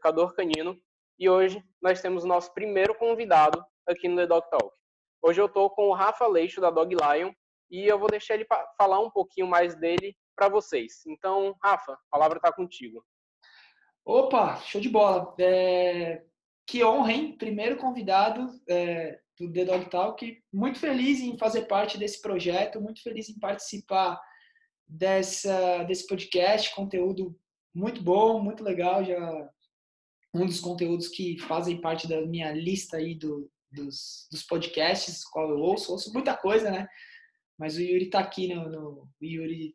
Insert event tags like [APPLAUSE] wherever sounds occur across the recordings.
educador canino, e hoje nós temos o nosso primeiro convidado aqui no The Dog Talk. Hoje eu estou com o Rafa Leixo, da Dog Lion, e eu vou deixar ele falar um pouquinho mais dele para vocês. Então, Rafa, a palavra está contigo. Opa, show de bola. É... Que honra, hein? Primeiro convidado é, do The Dog Talk. Muito feliz em fazer parte desse projeto, muito feliz em participar dessa, desse podcast, conteúdo muito bom, muito legal, já um dos conteúdos que fazem parte da minha lista aí do, dos, dos podcasts, qual eu ouço, ouço muita coisa, né? Mas o Yuri tá aqui no, no Yuri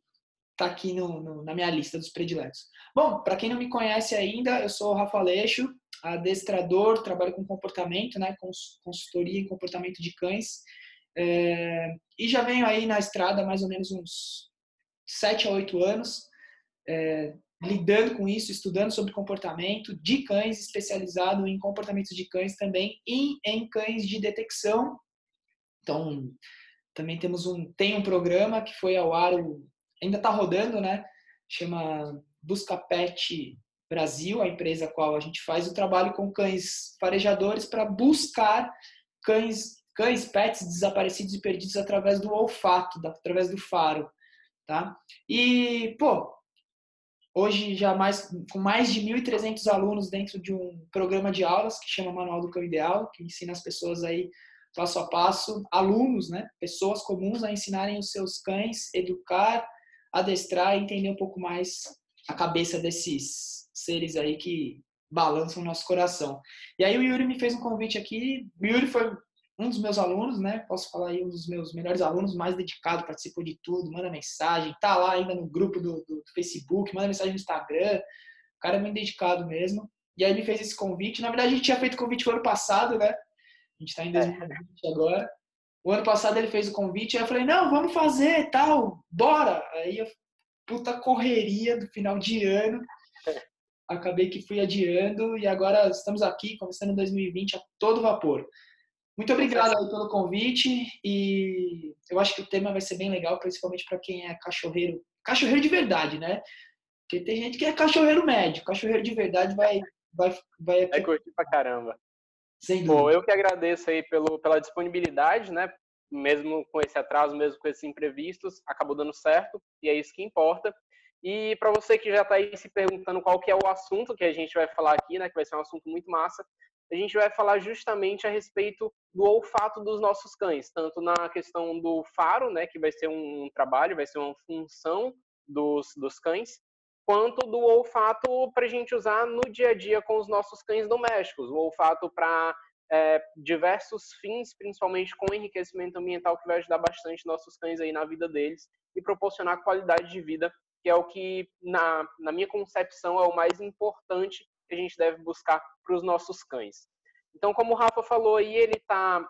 tá aqui no, no, na minha lista dos prediletos. Bom, para quem não me conhece ainda, eu sou o Rafa Leixo, adestrador, trabalho com comportamento, né, consultoria em comportamento de cães, é, e já venho aí na estrada mais ou menos uns sete a oito anos, é, lidando com isso, estudando sobre comportamento de cães, especializado em comportamentos de cães também e em cães de detecção. Então, também temos um tem um programa que foi ao ar, ainda está rodando, né? Chama Busca Pet Brasil, a empresa a qual a gente faz o trabalho com cães farejadores para buscar cães cães pets desaparecidos e perdidos através do olfato, através do faro tá? E, pô, hoje já mais, com mais de 1.300 alunos dentro de um programa de aulas que chama Manual do Cão Ideal, que ensina as pessoas aí passo a passo, alunos, né, pessoas comuns a ensinarem os seus cães, educar, adestrar e entender um pouco mais a cabeça desses seres aí que balançam o nosso coração. E aí o Yuri me fez um convite aqui. O Yuri foi um dos meus alunos, né? Posso falar aí, um dos meus melhores alunos, mais dedicado, participou de tudo, manda mensagem, tá lá ainda no grupo do, do Facebook, manda mensagem no Instagram. O cara é bem dedicado mesmo. E aí ele fez esse convite. Na verdade, a gente tinha feito o convite no ano passado, né? A gente tá em 2020 é. agora. O ano passado ele fez o convite, aí eu falei, não, vamos fazer, tal, bora. Aí eu, puta correria do final de ano. [LAUGHS] Acabei que fui adiando e agora estamos aqui, começando 2020 a todo vapor. Muito obrigado aí pelo convite e eu acho que o tema vai ser bem legal, principalmente para quem é cachorreiro, cachorreiro de verdade, né? Porque tem gente que é cachorreiro médio, cachorreiro de verdade vai vai vai, vai curtir pra caramba. Sem dúvida. Bom, eu que agradeço aí pelo, pela disponibilidade, né? Mesmo com esse atraso, mesmo com esses imprevistos, acabou dando certo e é isso que importa. E para você que já está aí se perguntando qual que é o assunto que a gente vai falar aqui, né? Que vai ser um assunto muito massa a gente vai falar justamente a respeito do olfato dos nossos cães, tanto na questão do faro, né, que vai ser um trabalho, vai ser uma função dos, dos cães, quanto do olfato para a gente usar no dia a dia com os nossos cães domésticos, o olfato para é, diversos fins, principalmente com enriquecimento ambiental, que vai ajudar bastante nossos cães aí na vida deles e proporcionar qualidade de vida, que é o que, na, na minha concepção, é o mais importante a gente deve buscar para os nossos cães. Então, como o Rafa falou aí, ele está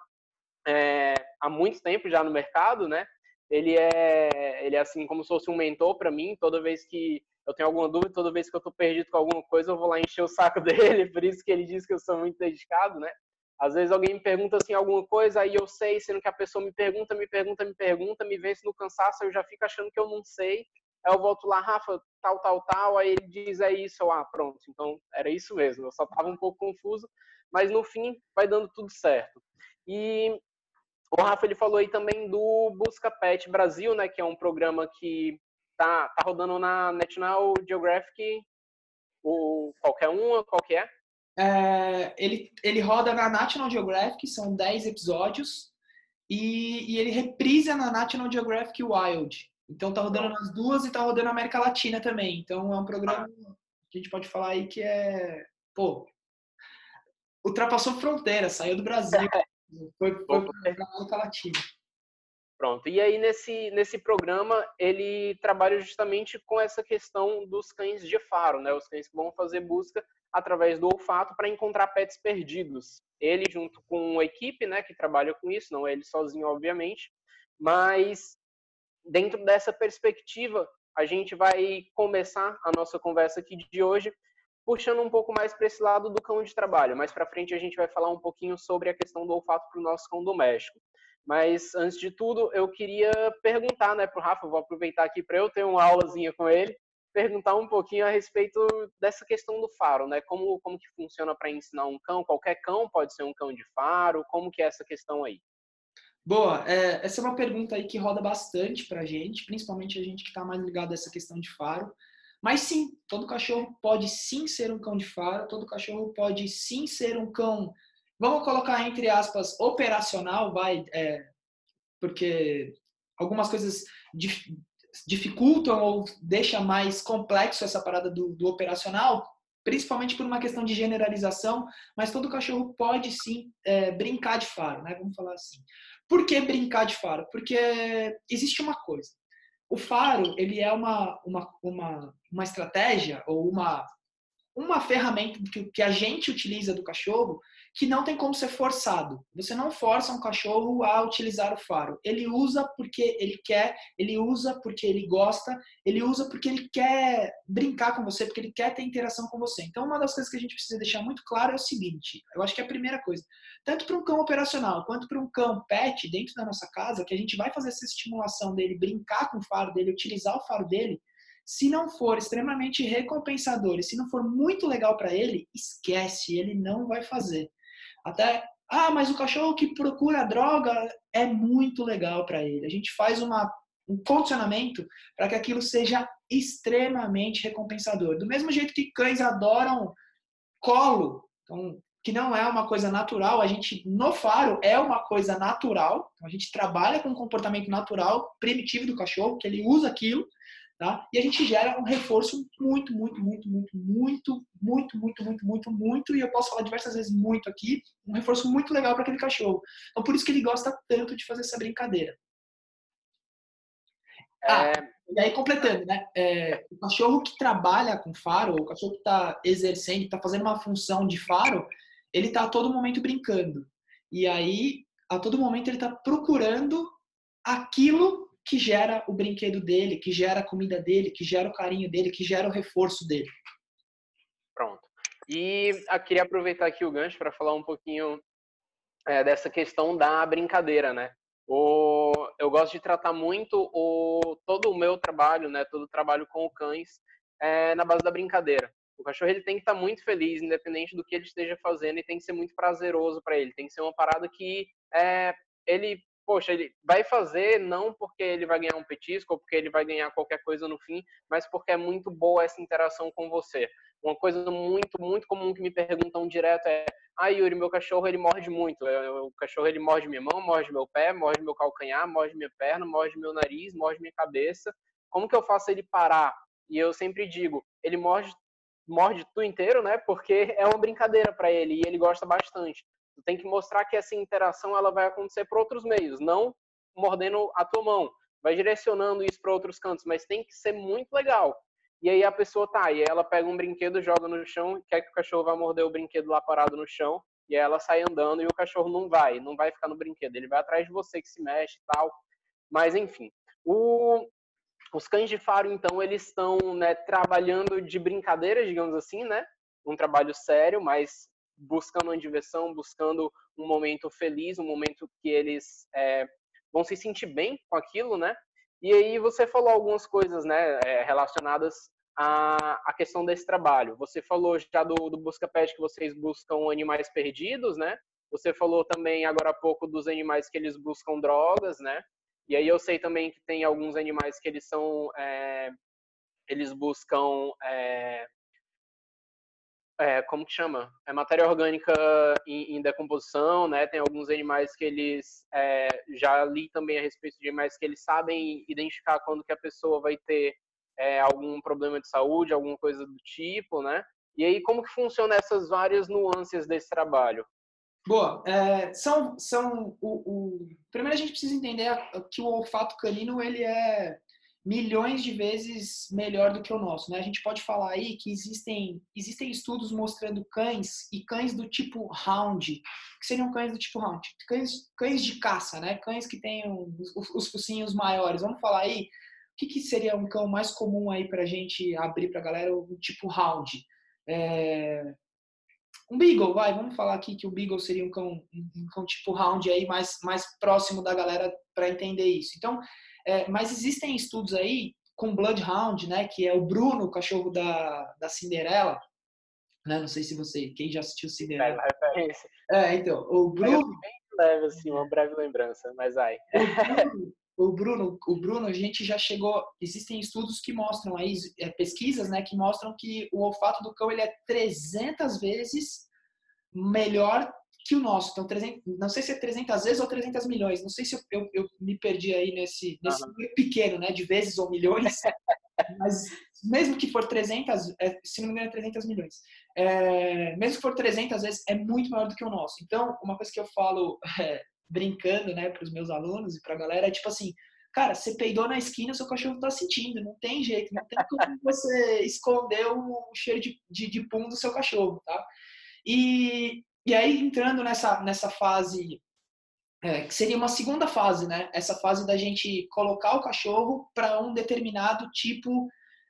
é, há muito tempo já no mercado, né? Ele é, ele é assim como se fosse um mentor para mim. Toda vez que eu tenho alguma dúvida, toda vez que eu estou perdido com alguma coisa, eu vou lá encher o saco [LAUGHS] dele. Por isso que ele diz que eu sou muito dedicado, né? Às vezes alguém me pergunta assim alguma coisa, aí eu sei, sendo que a pessoa me pergunta, me pergunta, me pergunta, me vence no cansaço, eu já fico achando que eu não sei. Aí eu volto lá, Rafa, tal, tal, tal, aí ele diz, é isso, eu, ah, pronto, então era isso mesmo, eu só estava um pouco confuso, mas no fim vai dando tudo certo. E o Rafa, ele falou aí também do Busca Pet Brasil, né, que é um programa que tá, tá rodando na National Geographic, o, qualquer uma, qualquer? É, ele, ele roda na National Geographic, são 10 episódios, e, e ele reprisa na National Geographic Wild. Então tá rodando nas duas e tá rodando na América Latina também. Então é um programa que a gente pode falar aí que é, pô, ultrapassou fronteiras, saiu do Brasil, foi, foi para América Latina. Pronto. E aí nesse nesse programa ele trabalha justamente com essa questão dos cães de faro, né? Os cães que vão fazer busca através do olfato para encontrar pets perdidos. Ele junto com a equipe, né, que trabalha com isso, não é ele sozinho, obviamente, mas dentro dessa perspectiva, a gente vai começar a nossa conversa aqui de hoje puxando um pouco mais para esse lado do cão de trabalho. Mais para frente a gente vai falar um pouquinho sobre a questão do olfato para o nosso cão doméstico. Mas antes de tudo, eu queria perguntar, né, para o Rafa, vou aproveitar aqui para eu ter uma aulazinha com ele. perguntar um pouquinho a respeito dessa questão do faro, né? Como, como que funciona para ensinar um cão? Qualquer cão pode ser um cão de faro? Como que é essa questão aí? Boa, é, essa é uma pergunta aí que roda bastante para a gente, principalmente a gente que está mais ligado a essa questão de faro. Mas sim, todo cachorro pode sim ser um cão de faro, todo cachorro pode sim ser um cão, vamos colocar entre aspas, operacional, vai, é, porque algumas coisas dificultam ou deixa mais complexo essa parada do, do operacional, principalmente por uma questão de generalização, mas todo cachorro pode sim é, brincar de faro, né? Vamos falar assim. Por que brincar de faro? Porque existe uma coisa. O faro, ele é uma, uma, uma, uma estratégia ou uma, uma ferramenta que, a gente utiliza do cachorro que não tem como ser forçado. Você não força um cachorro a utilizar o faro. Ele usa porque ele quer, ele usa porque ele gosta, ele usa porque ele quer brincar com você, porque ele quer ter interação com você. Então, uma das coisas que a gente precisa deixar muito claro é o seguinte: eu acho que é a primeira coisa, tanto para um cão operacional quanto para um cão pet dentro da nossa casa, que a gente vai fazer essa estimulação dele, brincar com o faro dele, utilizar o faro dele se não for extremamente recompensador e se não for muito legal para ele, esquece, ele não vai fazer. Até, ah, mas o cachorro que procura droga é muito legal para ele. A gente faz uma, um condicionamento para que aquilo seja extremamente recompensador. Do mesmo jeito que cães adoram colo, então, que não é uma coisa natural, a gente no faro é uma coisa natural. Então, a gente trabalha com um comportamento natural, primitivo do cachorro, que ele usa aquilo Tá? E a gente gera um reforço muito, muito, muito, muito, muito, muito, muito, muito, muito, muito, e eu posso falar diversas vezes muito aqui, um reforço muito legal para aquele cachorro. Então, por isso que ele gosta tanto de fazer essa brincadeira. Ah, é... e aí completando, né? É, o cachorro que trabalha com faro, o cachorro que está exercendo, está fazendo uma função de faro, ele está a todo momento brincando. E aí, a todo momento, ele está procurando aquilo que gera o brinquedo dele, que gera a comida dele, que gera o carinho dele, que gera o reforço dele. Pronto. E eu queria aproveitar aqui o gancho para falar um pouquinho é, dessa questão da brincadeira, né? O, eu gosto de tratar muito o, todo o meu trabalho, né? Todo o trabalho com cães é, na base da brincadeira. O cachorro ele tem que estar tá muito feliz, independente do que ele esteja fazendo, e tem que ser muito prazeroso para ele. Tem que ser uma parada que é, ele poxa, ele vai fazer não porque ele vai ganhar um petisco ou porque ele vai ganhar qualquer coisa no fim, mas porque é muito boa essa interação com você. Uma coisa muito, muito comum que me perguntam direto é: "Ah, Yuri, meu cachorro ele morde muito. O cachorro ele morde minha mão, morde meu pé, morde meu calcanhar, morde minha perna, morde meu nariz, morde minha cabeça. Como que eu faço ele parar?" E eu sempre digo: "Ele morde morde tu inteiro, né? Porque é uma brincadeira para ele e ele gosta bastante. Tu tem que mostrar que essa interação ela vai acontecer por outros meios, não mordendo a tua mão. Vai direcionando isso para outros cantos, mas tem que ser muito legal. E aí a pessoa tá, e ela pega um brinquedo, joga no chão, quer que o cachorro vá morder o brinquedo lá parado no chão, e aí ela sai andando e o cachorro não vai, não vai ficar no brinquedo, ele vai atrás de você que se mexe e tal. Mas enfim, o, os cães de faro, então, eles estão né, trabalhando de brincadeira, digamos assim, né? Um trabalho sério, mas buscando uma diversão, buscando um momento feliz, um momento que eles é, vão se sentir bem com aquilo, né? E aí você falou algumas coisas, né, é, relacionadas à, à questão desse trabalho. Você falou já do, do Busca Pet que vocês buscam animais perdidos, né? Você falou também agora há pouco dos animais que eles buscam drogas, né? E aí eu sei também que tem alguns animais que eles são, é, eles buscam é, é, como que chama? É matéria orgânica em, em, decomposição, né? Tem alguns animais que eles é, já li também a respeito de animais que eles sabem identificar quando que a pessoa vai ter é, algum problema de saúde, alguma coisa do tipo, né? E aí como que funciona essas várias nuances desse trabalho? Boa. É, são, são o, o, Primeiro a gente precisa entender que o olfato canino ele é milhões de vezes melhor do que o nosso. Né? A gente pode falar aí que existem, existem estudos mostrando cães e cães do tipo hound, que seriam cães do tipo hound, cães, cães de caça, né? cães que têm os, os focinhos maiores. Vamos falar aí, o que, que seria um cão mais comum aí para a gente abrir para a galera, o tipo hound? É... Um Beagle, vai, vamos falar aqui que o Beagle seria um cão, um cão tipo round aí mais, mais próximo da galera para entender isso. Então, é, mas existem estudos aí com Bloodhound, né? Que é o Bruno, o cachorro da, da Cinderela. Né? Não sei se você, quem já assistiu Cinderela. É, é então, o Bruno... Bem leve, assim, uma breve lembrança, mas ai. O Bruno, o Bruno, o Bruno, a gente já chegou. Existem estudos que mostram aí, é, pesquisas, né, que mostram que o olfato do cão ele é 300 vezes melhor que o nosso. Então, 300, não sei se é 300 vezes ou 300 milhões. Não sei se eu, eu, eu me perdi aí nesse, nesse uhum. pequeno, né? De vezes ou milhões. [LAUGHS] Mas mesmo que for 300, é, se não me engano, é 300 milhões. É, mesmo que for 300 vezes, é muito maior do que o nosso. Então, uma coisa que eu falo [LAUGHS] é, brincando, né, para os meus alunos e para a galera é tipo assim: cara, você peidou na esquina, seu cachorro tá sentindo, não tem jeito, não tem como [LAUGHS] você esconder o cheiro de, de, de pum do seu cachorro, tá? E, e aí, entrando nessa, nessa fase, é, que seria uma segunda fase, né? Essa fase da gente colocar o cachorro para um determinado tipo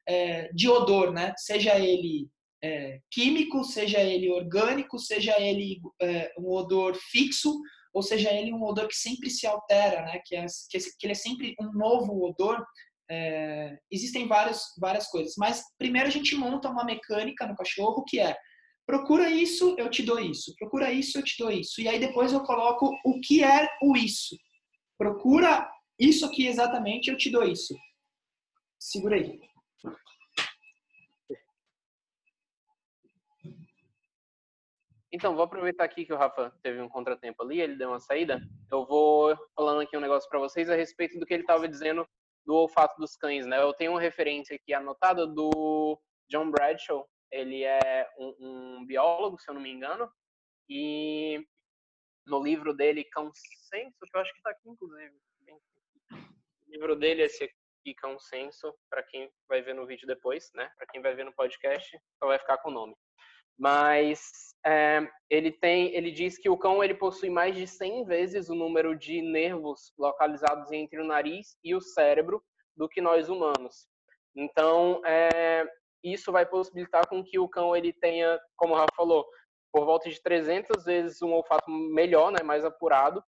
é, de odor, né? Seja ele é, químico, seja ele orgânico, seja ele é, um odor fixo, ou seja ele um odor que sempre se altera, né? Que, é, que, ele é sempre um novo odor. É, existem várias, várias coisas, mas primeiro a gente monta uma mecânica no cachorro que é Procura isso, eu te dou isso. Procura isso, eu te dou isso. E aí depois eu coloco o que é o isso. Procura isso aqui exatamente, eu te dou isso. Segura aí. Então, vou aproveitar aqui que o Rafa teve um contratempo ali, ele deu uma saída. Eu vou falando aqui um negócio para vocês a respeito do que ele estava dizendo do olfato dos cães, né? Eu tenho uma referência aqui anotada do John Bradshaw, ele é um, um, biólogo, se eu não me engano, e no livro dele, Cão Senso, que eu acho que está aqui, inclusive. O livro dele é esse aqui, Cão Senso, para quem vai ver no vídeo depois, né? Para quem vai ver no podcast, só vai ficar com o nome. Mas é, ele tem, ele diz que o cão ele possui mais de 100 vezes o número de nervos localizados entre o nariz e o cérebro do que nós humanos. Então, é, isso vai possibilitar com que o cão ele tenha, como o Rafa falou, por volta de 300 vezes um olfato melhor, né, mais apurado.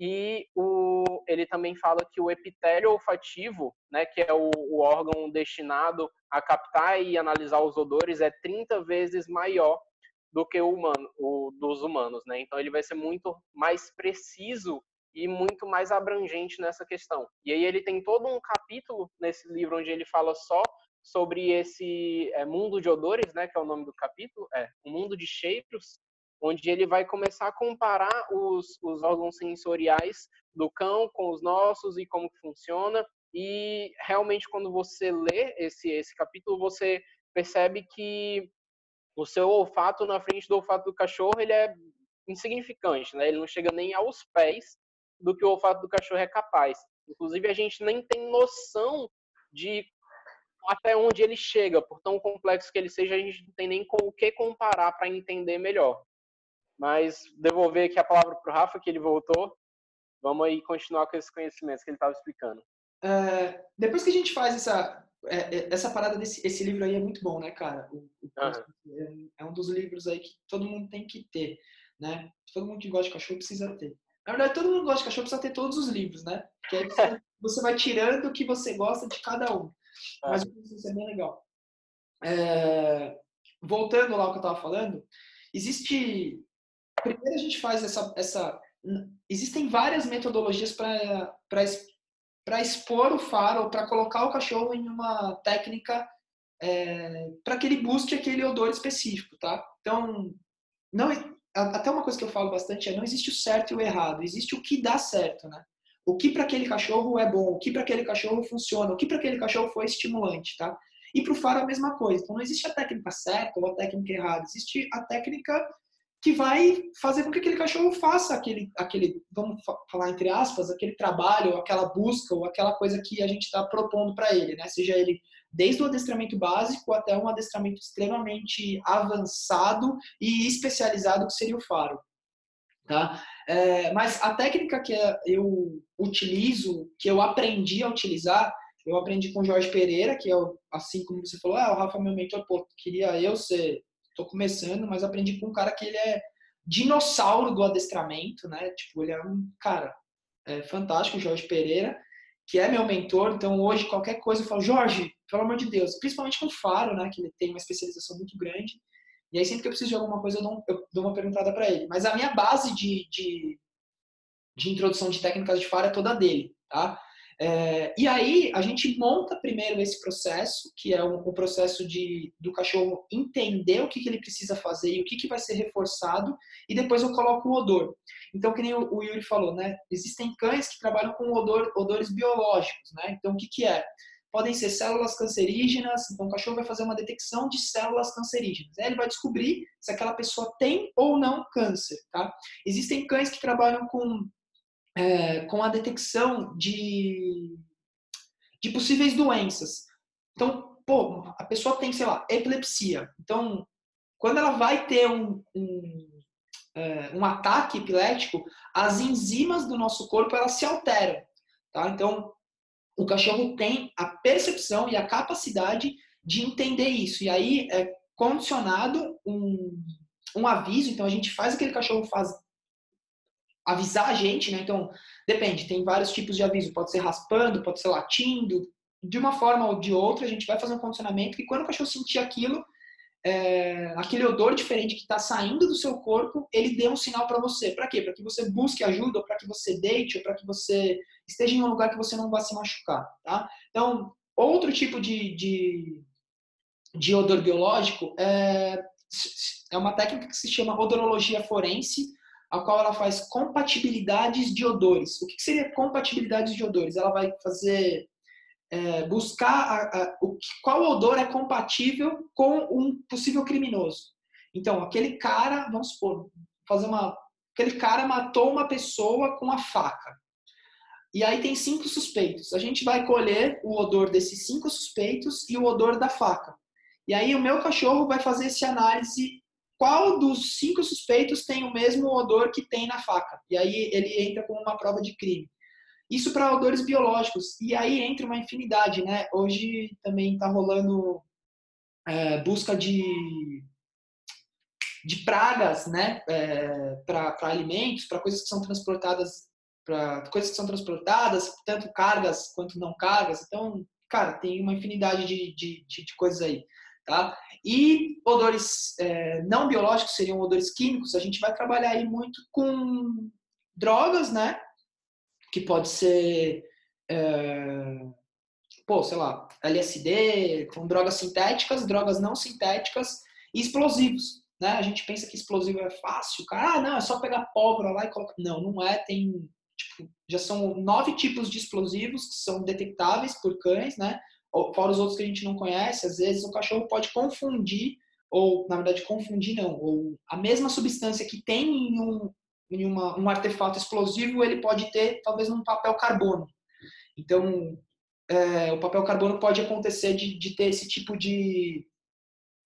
E o, ele também fala que o epitélio olfativo, né, que é o, o órgão destinado a captar e analisar os odores, é 30 vezes maior do que o humano, o dos humanos, né? Então ele vai ser muito mais preciso e muito mais abrangente nessa questão. E aí ele tem todo um capítulo nesse livro onde ele fala só sobre esse é, mundo de odores, né, que é o nome do capítulo, é o mundo de cheiros, onde ele vai começar a comparar os, os órgãos sensoriais do cão com os nossos e como funciona. E realmente, quando você lê esse, esse capítulo, você percebe que o seu olfato na frente do olfato do cachorro ele é insignificante, né? Ele não chega nem aos pés do que o olfato do cachorro é capaz. Inclusive, a gente nem tem noção de até onde ele chega, por tão complexo que ele seja, a gente não tem nem com o que comparar para entender melhor. Mas devolver aqui a palavra para o Rafa, que ele voltou. Vamos aí continuar com esses conhecimentos que ele estava explicando. É, depois que a gente faz essa é, é, essa parada desse esse livro aí é muito bom, né, cara? O, o, uhum. é, um dos livros aí que todo mundo tem que ter, né? Todo mundo que gosta de cachorro precisa ter. Na verdade, todo mundo que gosta de cachorro precisa ter todos os livros, né? Porque aí você, [LAUGHS] você vai tirando o que você gosta de cada um. É. Mas isso é bem legal. É, voltando lá ao que eu estava falando, existe. Primeiro a gente faz essa. essa existem várias metodologias para expor o faro, para colocar o cachorro em uma técnica é, para que ele busque aquele odor específico, tá? Então, não, até uma coisa que eu falo bastante é não existe o certo e o errado, existe o que dá certo, né? O que para aquele cachorro é bom, o que para aquele cachorro funciona, o que para aquele cachorro foi estimulante, tá? E para o faro a mesma coisa. Então não existe a técnica certa ou a técnica errada, existe a técnica que vai fazer com que aquele cachorro faça aquele, aquele vamos falar entre aspas, aquele trabalho, aquela busca ou aquela coisa que a gente está propondo para ele, né? Seja ele desde o adestramento básico até um adestramento extremamente avançado e especializado que seria o faro. Tá? É, mas a técnica que eu utilizo, que eu aprendi a utilizar, eu aprendi com o Jorge Pereira, que é assim como você falou, ah, o Rafa é meu mentor, pô, queria eu ser, tô começando, mas aprendi com um cara que ele é dinossauro do adestramento, né? Tipo, ele é um cara é, fantástico, Jorge Pereira. que é meu mentor, então hoje qualquer coisa eu falo, Jorge, pelo amor de Deus, principalmente com o Faro, né, que ele tem uma especialização muito grande, e aí sempre que eu preciso de alguma coisa eu dou, eu dou uma perguntada para ele. Mas a minha base de, de, de, introdução de técnicas de Faro é toda dele, tá? É, e aí a gente monta primeiro esse processo, que é o, processo de, do cachorro entender o que, que ele precisa fazer e o que, que vai ser reforçado, e depois eu coloco o odor. Então, que nem o, o Yuri falou, né? Existem cães que trabalham com odor, odores biológicos, né? Então, o que, que é? Podem ser células cancerígenas, então o cachorro vai fazer uma detecção de células cancerígenas. Aí ele vai descobrir se aquela pessoa tem ou não câncer, tá? Existem cães que trabalham com é, com a detecção de, de possíveis doenças. Então, pô, a pessoa tem, sei lá, epilepsia. Então, quando ela vai ter um, um, é, um ataque epilético, as enzimas do nosso corpo elas se alteram. Tá? Então, o cachorro tem a percepção e a capacidade de entender isso. E aí é condicionado um, um aviso. Então, a gente faz aquele cachorro faz, avisar a gente, né? Então, depende, tem vários tipos de aviso. Pode ser raspando, pode ser latindo. De uma forma ou de outra, a gente vai fazer um condicionamento que quando o cachorro sentir aquilo, é, aquele odor diferente que está saindo do seu corpo, ele dê um sinal para você. Para quê? Para que você busque ajuda, ou para que você deite, ou para que você esteja em um lugar que você não vá se machucar. Tá? Então, outro tipo de, de, de odor biológico é, é uma técnica que se chama odorologia forense, a qual ela faz compatibilidades de odores. O que seria compatibilidades de odores? Ela vai fazer é, buscar a, a, o, qual odor é compatível com um possível criminoso. Então, aquele cara, vamos supor, fazer uma, aquele cara matou uma pessoa com a faca. E aí tem cinco suspeitos. A gente vai colher o odor desses cinco suspeitos e o odor da faca. E aí o meu cachorro vai fazer essa análise qual dos cinco suspeitos tem o mesmo odor que tem na faca. E aí ele entra como uma prova de crime. Isso para odores biológicos. E aí entra uma infinidade, né? Hoje também está rolando é, busca de, de pragas, né? É, para alimentos, para coisas que são transportadas, para coisas que são transportadas, tanto cargas quanto não cargas. Então, cara, tem uma infinidade de, de, de, de coisas aí. Tá? E odores é, não biológicos seriam odores químicos. A gente vai trabalhar aí muito com drogas, né? Que pode ser, é, pô, sei lá, LSD, com drogas sintéticas, drogas não sintéticas e explosivos. Né? A gente pensa que explosivo é fácil, cara, ah, não, é só pegar pólvora lá e colocar. Não, não é. Tem, tipo, já são nove tipos de explosivos que são detectáveis por cães, né? fora os outros que a gente não conhece, às vezes o cachorro pode confundir, ou na verdade confundir não, ou a mesma substância que tem em um, em uma, um artefato explosivo, ele pode ter talvez num papel carbono. Então, é, o papel carbono pode acontecer de, de ter esse tipo de,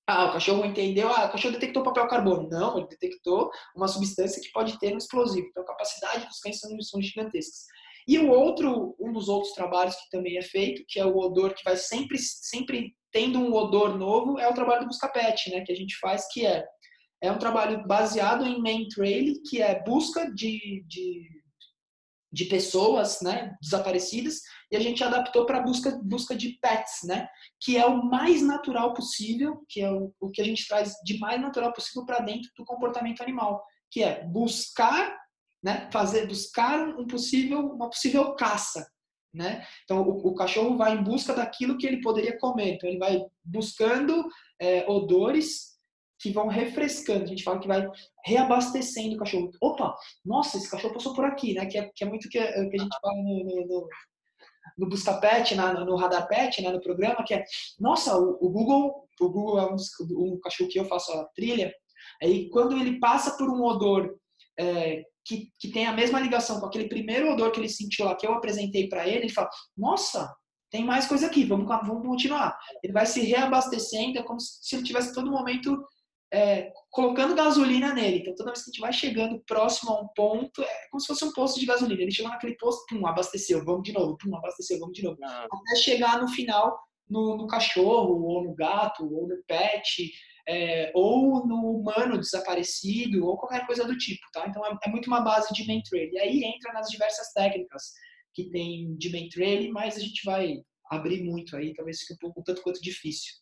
ah, o cachorro entendeu, ah, o cachorro detectou papel carbono. Não, ele detectou uma substância que pode ter no explosivo. Então, a capacidade dos cães são, são gigantescas. E o outro, um dos outros trabalhos que também é feito, que é o odor que vai sempre, sempre tendo um odor novo, é o trabalho do Buscapet, né, que a gente faz, que é é um trabalho baseado em main trail, que é busca de, de, de pessoas, né, desaparecidas, e a gente adaptou para busca busca de pets, né, que é o mais natural possível, que é o, o que a gente traz de mais natural possível para dentro do comportamento animal, que é buscar né, fazer, buscar um possível, uma possível caça. Né? Então, o, o, cachorro vai em busca daquilo que ele poderia comer. Então, ele vai buscando é, odores que vão refrescando. A gente fala que vai reabastecendo o cachorro. Opa, nossa, esse cachorro passou por aqui, né? Que é, que é muito que, é, que a gente fala no, no, no, no Busca Pet, na, no Radar Pet, né, no programa, que é, nossa, o, o Google, o Google é um, um, cachorro que eu faço a trilha, aí quando ele passa por um odor é, que, que tem a mesma ligação com aquele primeiro odor que ele sentiu lá, que eu apresentei para ele, ele fala: Nossa, tem mais coisa aqui, vamos, vamos continuar. Ele vai se reabastecendo, é como se ele tivesse todo momento é, colocando gasolina nele. Então, toda vez que a gente vai chegando próximo a um ponto, é como se fosse um posto de gasolina. Ele chegou naquele posto, pum, abasteceu, vamos de novo, pum, abasteceu, vamos de novo. Ah. Até chegar no final no, no, cachorro, ou no gato, ou no pet, é, ou no humano desaparecido, ou qualquer coisa do tipo, tá? Então é, é muito uma base de mentoring. E aí entra nas diversas técnicas, que tem de main trailing, mas a gente vai abrir muito aí, talvez fique um pouco um tanto quanto difícil.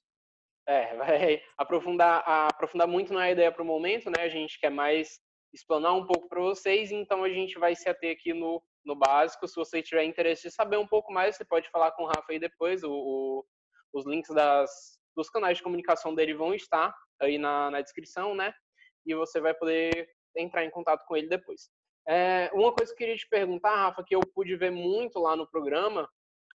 É, [LAUGHS] vai aprofundar, aprofundar muito na ideia para o momento, né? A gente quer mais explanar um pouco para vocês, então a gente vai se ater aqui no, no básico. Se você tiver interesse de saber um pouco mais, você pode falar com o Rafa aí depois. O, o, os links das, dos canais de comunicação dele vão estar aí na, na descrição, né? E você vai poder entrar em contato com ele depois. É, uma coisa que eu queria te perguntar, Rafa, que eu pude ver muito lá no programa,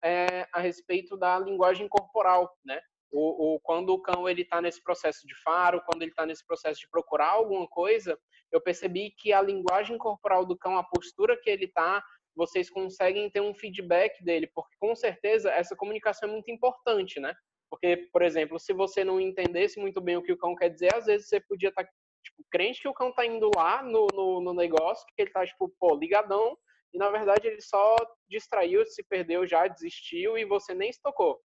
é a respeito da linguagem corporal, né? O, o, quando o cão ele está nesse processo de faro, quando ele está nesse processo de procurar alguma coisa, eu percebi que a linguagem corporal do cão, a postura que ele está, vocês conseguem ter um feedback dele, porque com certeza essa comunicação é muito importante, né? Porque, por exemplo, se você não entendesse muito bem o que o cão quer dizer, às vezes você podia estar tá, tipo, crente que o cão tá indo lá no, no, no negócio, que ele tá, tipo, pô, ligadão, e na verdade ele só distraiu, se perdeu já, desistiu e você nem se tocou.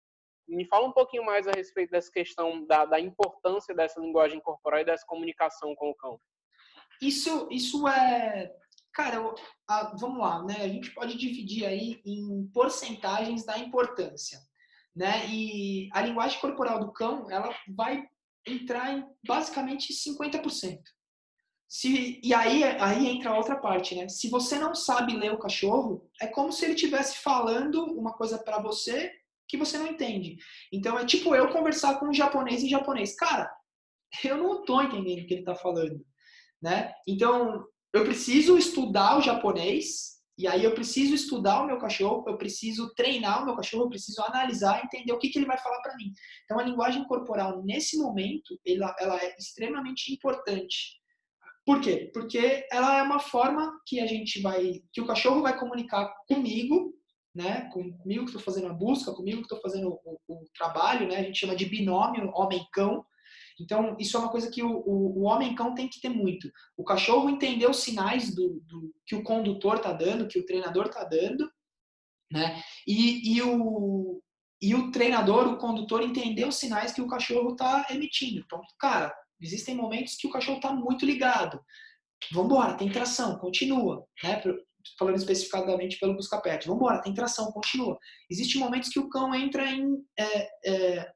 Me fala um pouquinho mais a respeito dessa questão da, da importância dessa linguagem corporal e dessa comunicação com o cão. Isso, isso é. Cara, vamos lá, né? A gente pode dividir aí em porcentagens da importância, né? E a linguagem corporal do cão, ela vai entrar em basicamente 50%. Se, e aí, aí entra a outra parte, né? Se você não sabe ler o cachorro, é como se ele estivesse falando uma coisa para você que você não entende. Então é tipo eu conversar com um japonês em japonês. Cara, eu não tô entendendo o que ele tá falando, né? Então eu preciso estudar o japonês e aí eu preciso estudar o meu cachorro, eu preciso treinar o meu cachorro, eu preciso analisar, entender o que, que ele vai falar para mim. Então a linguagem corporal nesse momento ela, ela é extremamente importante. Por quê? Porque ela é uma forma que a gente vai, que o cachorro vai comunicar comigo né? Comigo que estou fazendo a busca, comigo que estou fazendo o, o, trabalho, né? A gente chama de binômio homem-cão. Então, isso é uma coisa que o, o, o homem-cão tem que ter muito. O cachorro entender os sinais do, do que o condutor está dando, que o treinador está dando, né? E, e, o, e o treinador, o condutor, entender os sinais que o cachorro está emitindo. Então, cara, existem momentos que o cachorro está muito ligado. Vamos embora, tem tração, continua, né? Falando especificadamente pelo Buscapet. Vamos embora, tem tração, continua. Existem momentos que o cão entra em. É, é,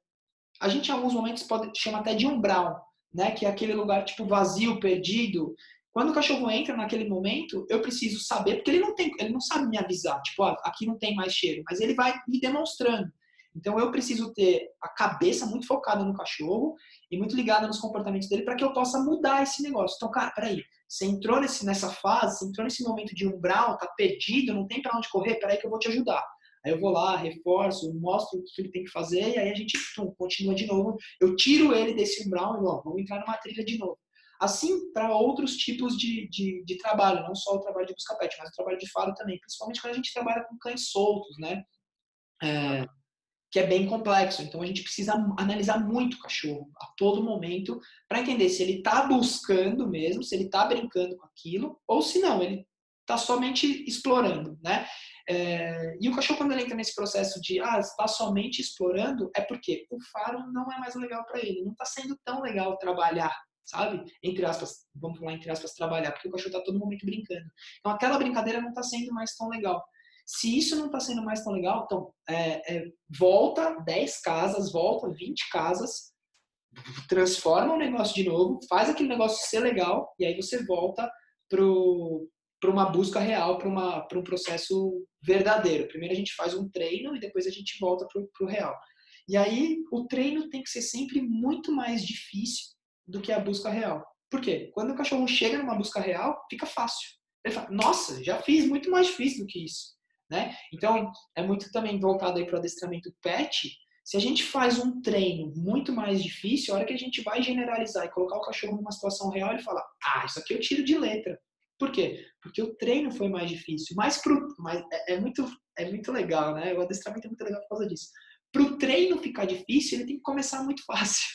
a gente, em alguns momentos, pode chamar até de umbral, né? que é aquele lugar tipo vazio, perdido. Quando o cachorro entra naquele momento, eu preciso saber, porque ele não tem, ele não sabe me avisar, tipo, ah, aqui não tem mais cheiro, mas ele vai me demonstrando. Então eu preciso ter a cabeça muito focada no cachorro e muito ligada nos comportamentos dele para que eu possa mudar esse negócio. Então, cara, peraí, você entrou nesse, nessa fase, você entrou nesse momento de umbral, tá perdido, não tem para onde correr, peraí que eu vou te ajudar. Aí eu vou lá, reforço, mostro o que ele tem que fazer e aí a gente pum, continua de novo. Eu tiro ele desse umbral e ó, vamos entrar numa trilha de novo. Assim, para outros tipos de, de, de, trabalho, não só o trabalho de busca-pet, mas o trabalho de faro também, principalmente quando a gente trabalha com cães soltos, né? É, que é bem complexo. Então a gente precisa analisar muito o cachorro a todo momento para entender se ele está buscando mesmo, se ele está brincando com aquilo, ou se não, ele está somente explorando, né? É, e o cachorro quando ele entra nesse processo de ah está somente explorando é porque o faro não é mais legal para ele, não está sendo tão legal trabalhar, sabe? Entre aspas, vamos falar entre aspas trabalhar, porque o cachorro está todo momento brincando. Então aquela brincadeira não está sendo mais tão legal. Se isso não está sendo mais tão legal, então é, é, volta 10 casas, volta 20 casas, transforma o negócio de novo, faz aquele negócio ser legal e aí você volta para uma busca real, para um processo verdadeiro. Primeiro a gente faz um treino e depois a gente volta para o real. E aí o treino tem que ser sempre muito mais difícil do que a busca real. Por quê? Quando o cachorro chega numa busca real, fica fácil. Ele fala, nossa, já fiz muito mais difícil do que isso. Né? Então, é muito também voltado aí para o adestramento pet. Se a gente faz um treino muito mais difícil, a hora que a gente vai generalizar e colocar o cachorro numa situação real, ele fala: Ah, isso aqui eu tiro de letra. Por quê? Porque o treino foi mais difícil. Mas, pro, mas é, é muito, é muito legal, né? O adestramento é muito legal por causa disso. Para o treino ficar difícil, ele tem que começar muito [LAUGHS] fácil.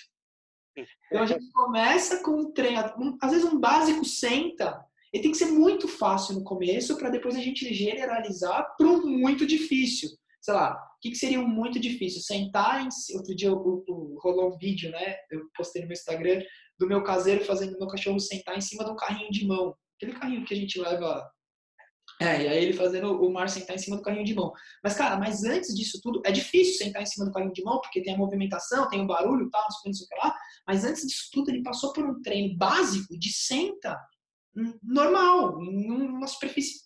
Então a gente começa com um treino, às vezes um básico senta, ele tem que ser muito fácil no começo para depois a gente generalizar para um muito difícil. Sei lá, o que, que seria um muito difícil? Sentar em. Outro dia eu, eu, rolou um vídeo, né? Eu postei no meu Instagram do meu caseiro fazendo meu cachorro sentar em cima de um carrinho de mão. Aquele carrinho que a gente leva É, e aí ele fazendo o mar sentar em cima do carrinho de mão. Mas, cara, mas antes disso tudo, é difícil sentar em cima do carrinho de mão, porque tem a movimentação, tem o barulho, tal, não sei o que lá. Mas antes disso tudo, ele passou por um treino básico de senta normal, numa superfície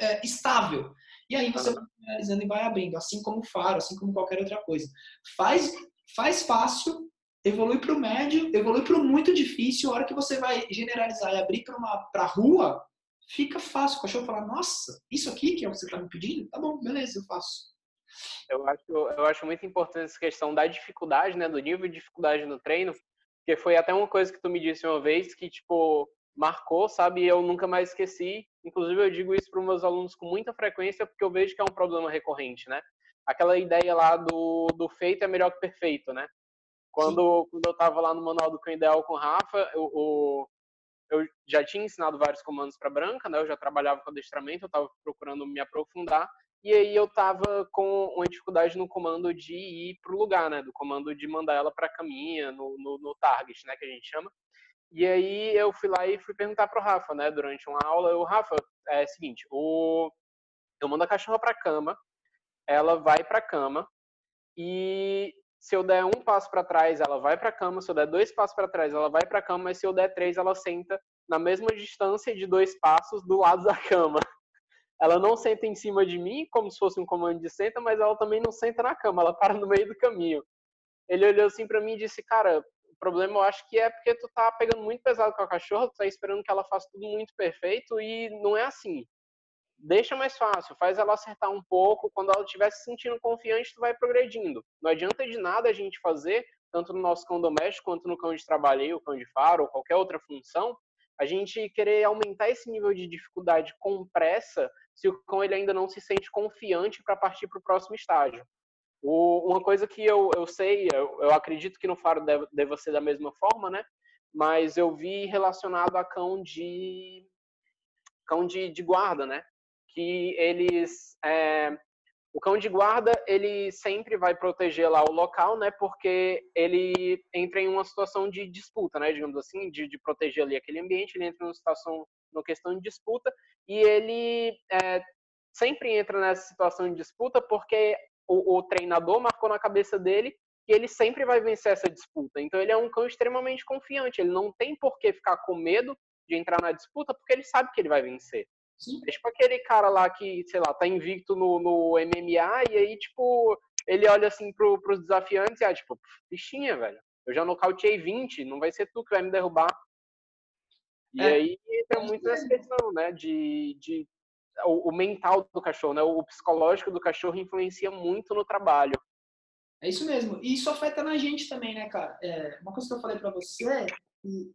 é, estável. E aí você vai finalizando e vai abrindo, assim como o faro, assim como qualquer outra coisa. Faz, faz fácil, evolui para o médio, evolui para o muito difícil. A hora que você vai generalizar e abrir para pra rua, fica fácil. O cachorro fala, nossa, isso aqui que é o que você está me pedindo? Tá bom, beleza, eu faço. Eu acho, eu acho muito importante essa questão da dificuldade, né, do nível de dificuldade no treino, porque foi até uma coisa que tu me disse uma vez que, tipo, marcou, sabe, e eu nunca mais esqueci. Inclusive, eu digo isso para os meus alunos com muita frequência, porque eu vejo que é um problema recorrente, né? Aquela ideia lá do, do feito é melhor que perfeito, né? Quando, quando eu estava lá no Manual do Cão Ideal com o Rafa, eu, eu já tinha ensinado vários comandos para Branca, né? Eu já trabalhava com adestramento, eu estava procurando me aprofundar. E aí eu estava com uma dificuldade no comando de ir para o lugar, né? Do comando de mandar ela para a caminha, no, no, no, target, né? Que a gente chama. E aí eu fui lá e fui perguntar para o Rafa, né? Durante uma aula, eu, Rafa, é o seguinte, o... eu mando a cachorra para a cama, ela vai para a cama e se eu der um passo para trás, ela vai para a cama. Se eu der dois passos para trás, ela vai para a cama. Mas se eu der três, ela senta na mesma distância de dois passos do lado da cama. [LAUGHS] Ela não senta em cima de mim, como se fosse um comando de senta, mas ela também não senta na cama. Ela para no meio do caminho. Ele olhou assim para mim e disse: Cara, o problema eu acho que é porque tu tá pegando muito pesado com a cachorra, tu tá esperando que ela faça tudo muito perfeito e não é assim deixa mais fácil, faz ela acertar um pouco. Quando ela estiver se sentindo confiante, tu vai progredindo. Não adianta de nada a gente fazer, tanto no nosso cão doméstico quanto no cão de trabalho, o cão de faro ou qualquer outra função, a gente querer aumentar esse nível de dificuldade com pressa se o cão ele ainda não se sente confiante para partir para o próximo estágio. O, uma coisa que eu, eu sei, eu, eu acredito que no faro deva ser da mesma forma, né? Mas eu vi relacionado a cão de cão de, de guarda, né? que eles é, o cão de guarda ele sempre vai proteger lá o local, né? Porque ele entra em uma situação de disputa, né? Digamos assim, de, de proteger ali aquele ambiente. Ele entra uma situação, numa questão de disputa e ele é, sempre entra nessa situação de disputa porque o, o, treinador marcou na cabeça dele que ele sempre vai vencer essa disputa. Então ele é um cão extremamente confiante. Ele não tem por que ficar com medo de entrar na disputa porque ele sabe que ele vai vencer. Sim. É tipo aquele cara lá que, sei lá, tá invicto no, no MMA e aí, tipo, ele olha assim pro, pros desafiantes e ah, tipo, bichinha, velho. Eu já nocauteei 20, não vai ser tu que vai me derrubar. E é. aí entra muito nessa questão, né? De, de o, o, mental do cachorro, né? O psicológico do cachorro influencia muito no trabalho. É isso mesmo. E isso afeta na gente também, né, cara? É, uma coisa que eu falei para você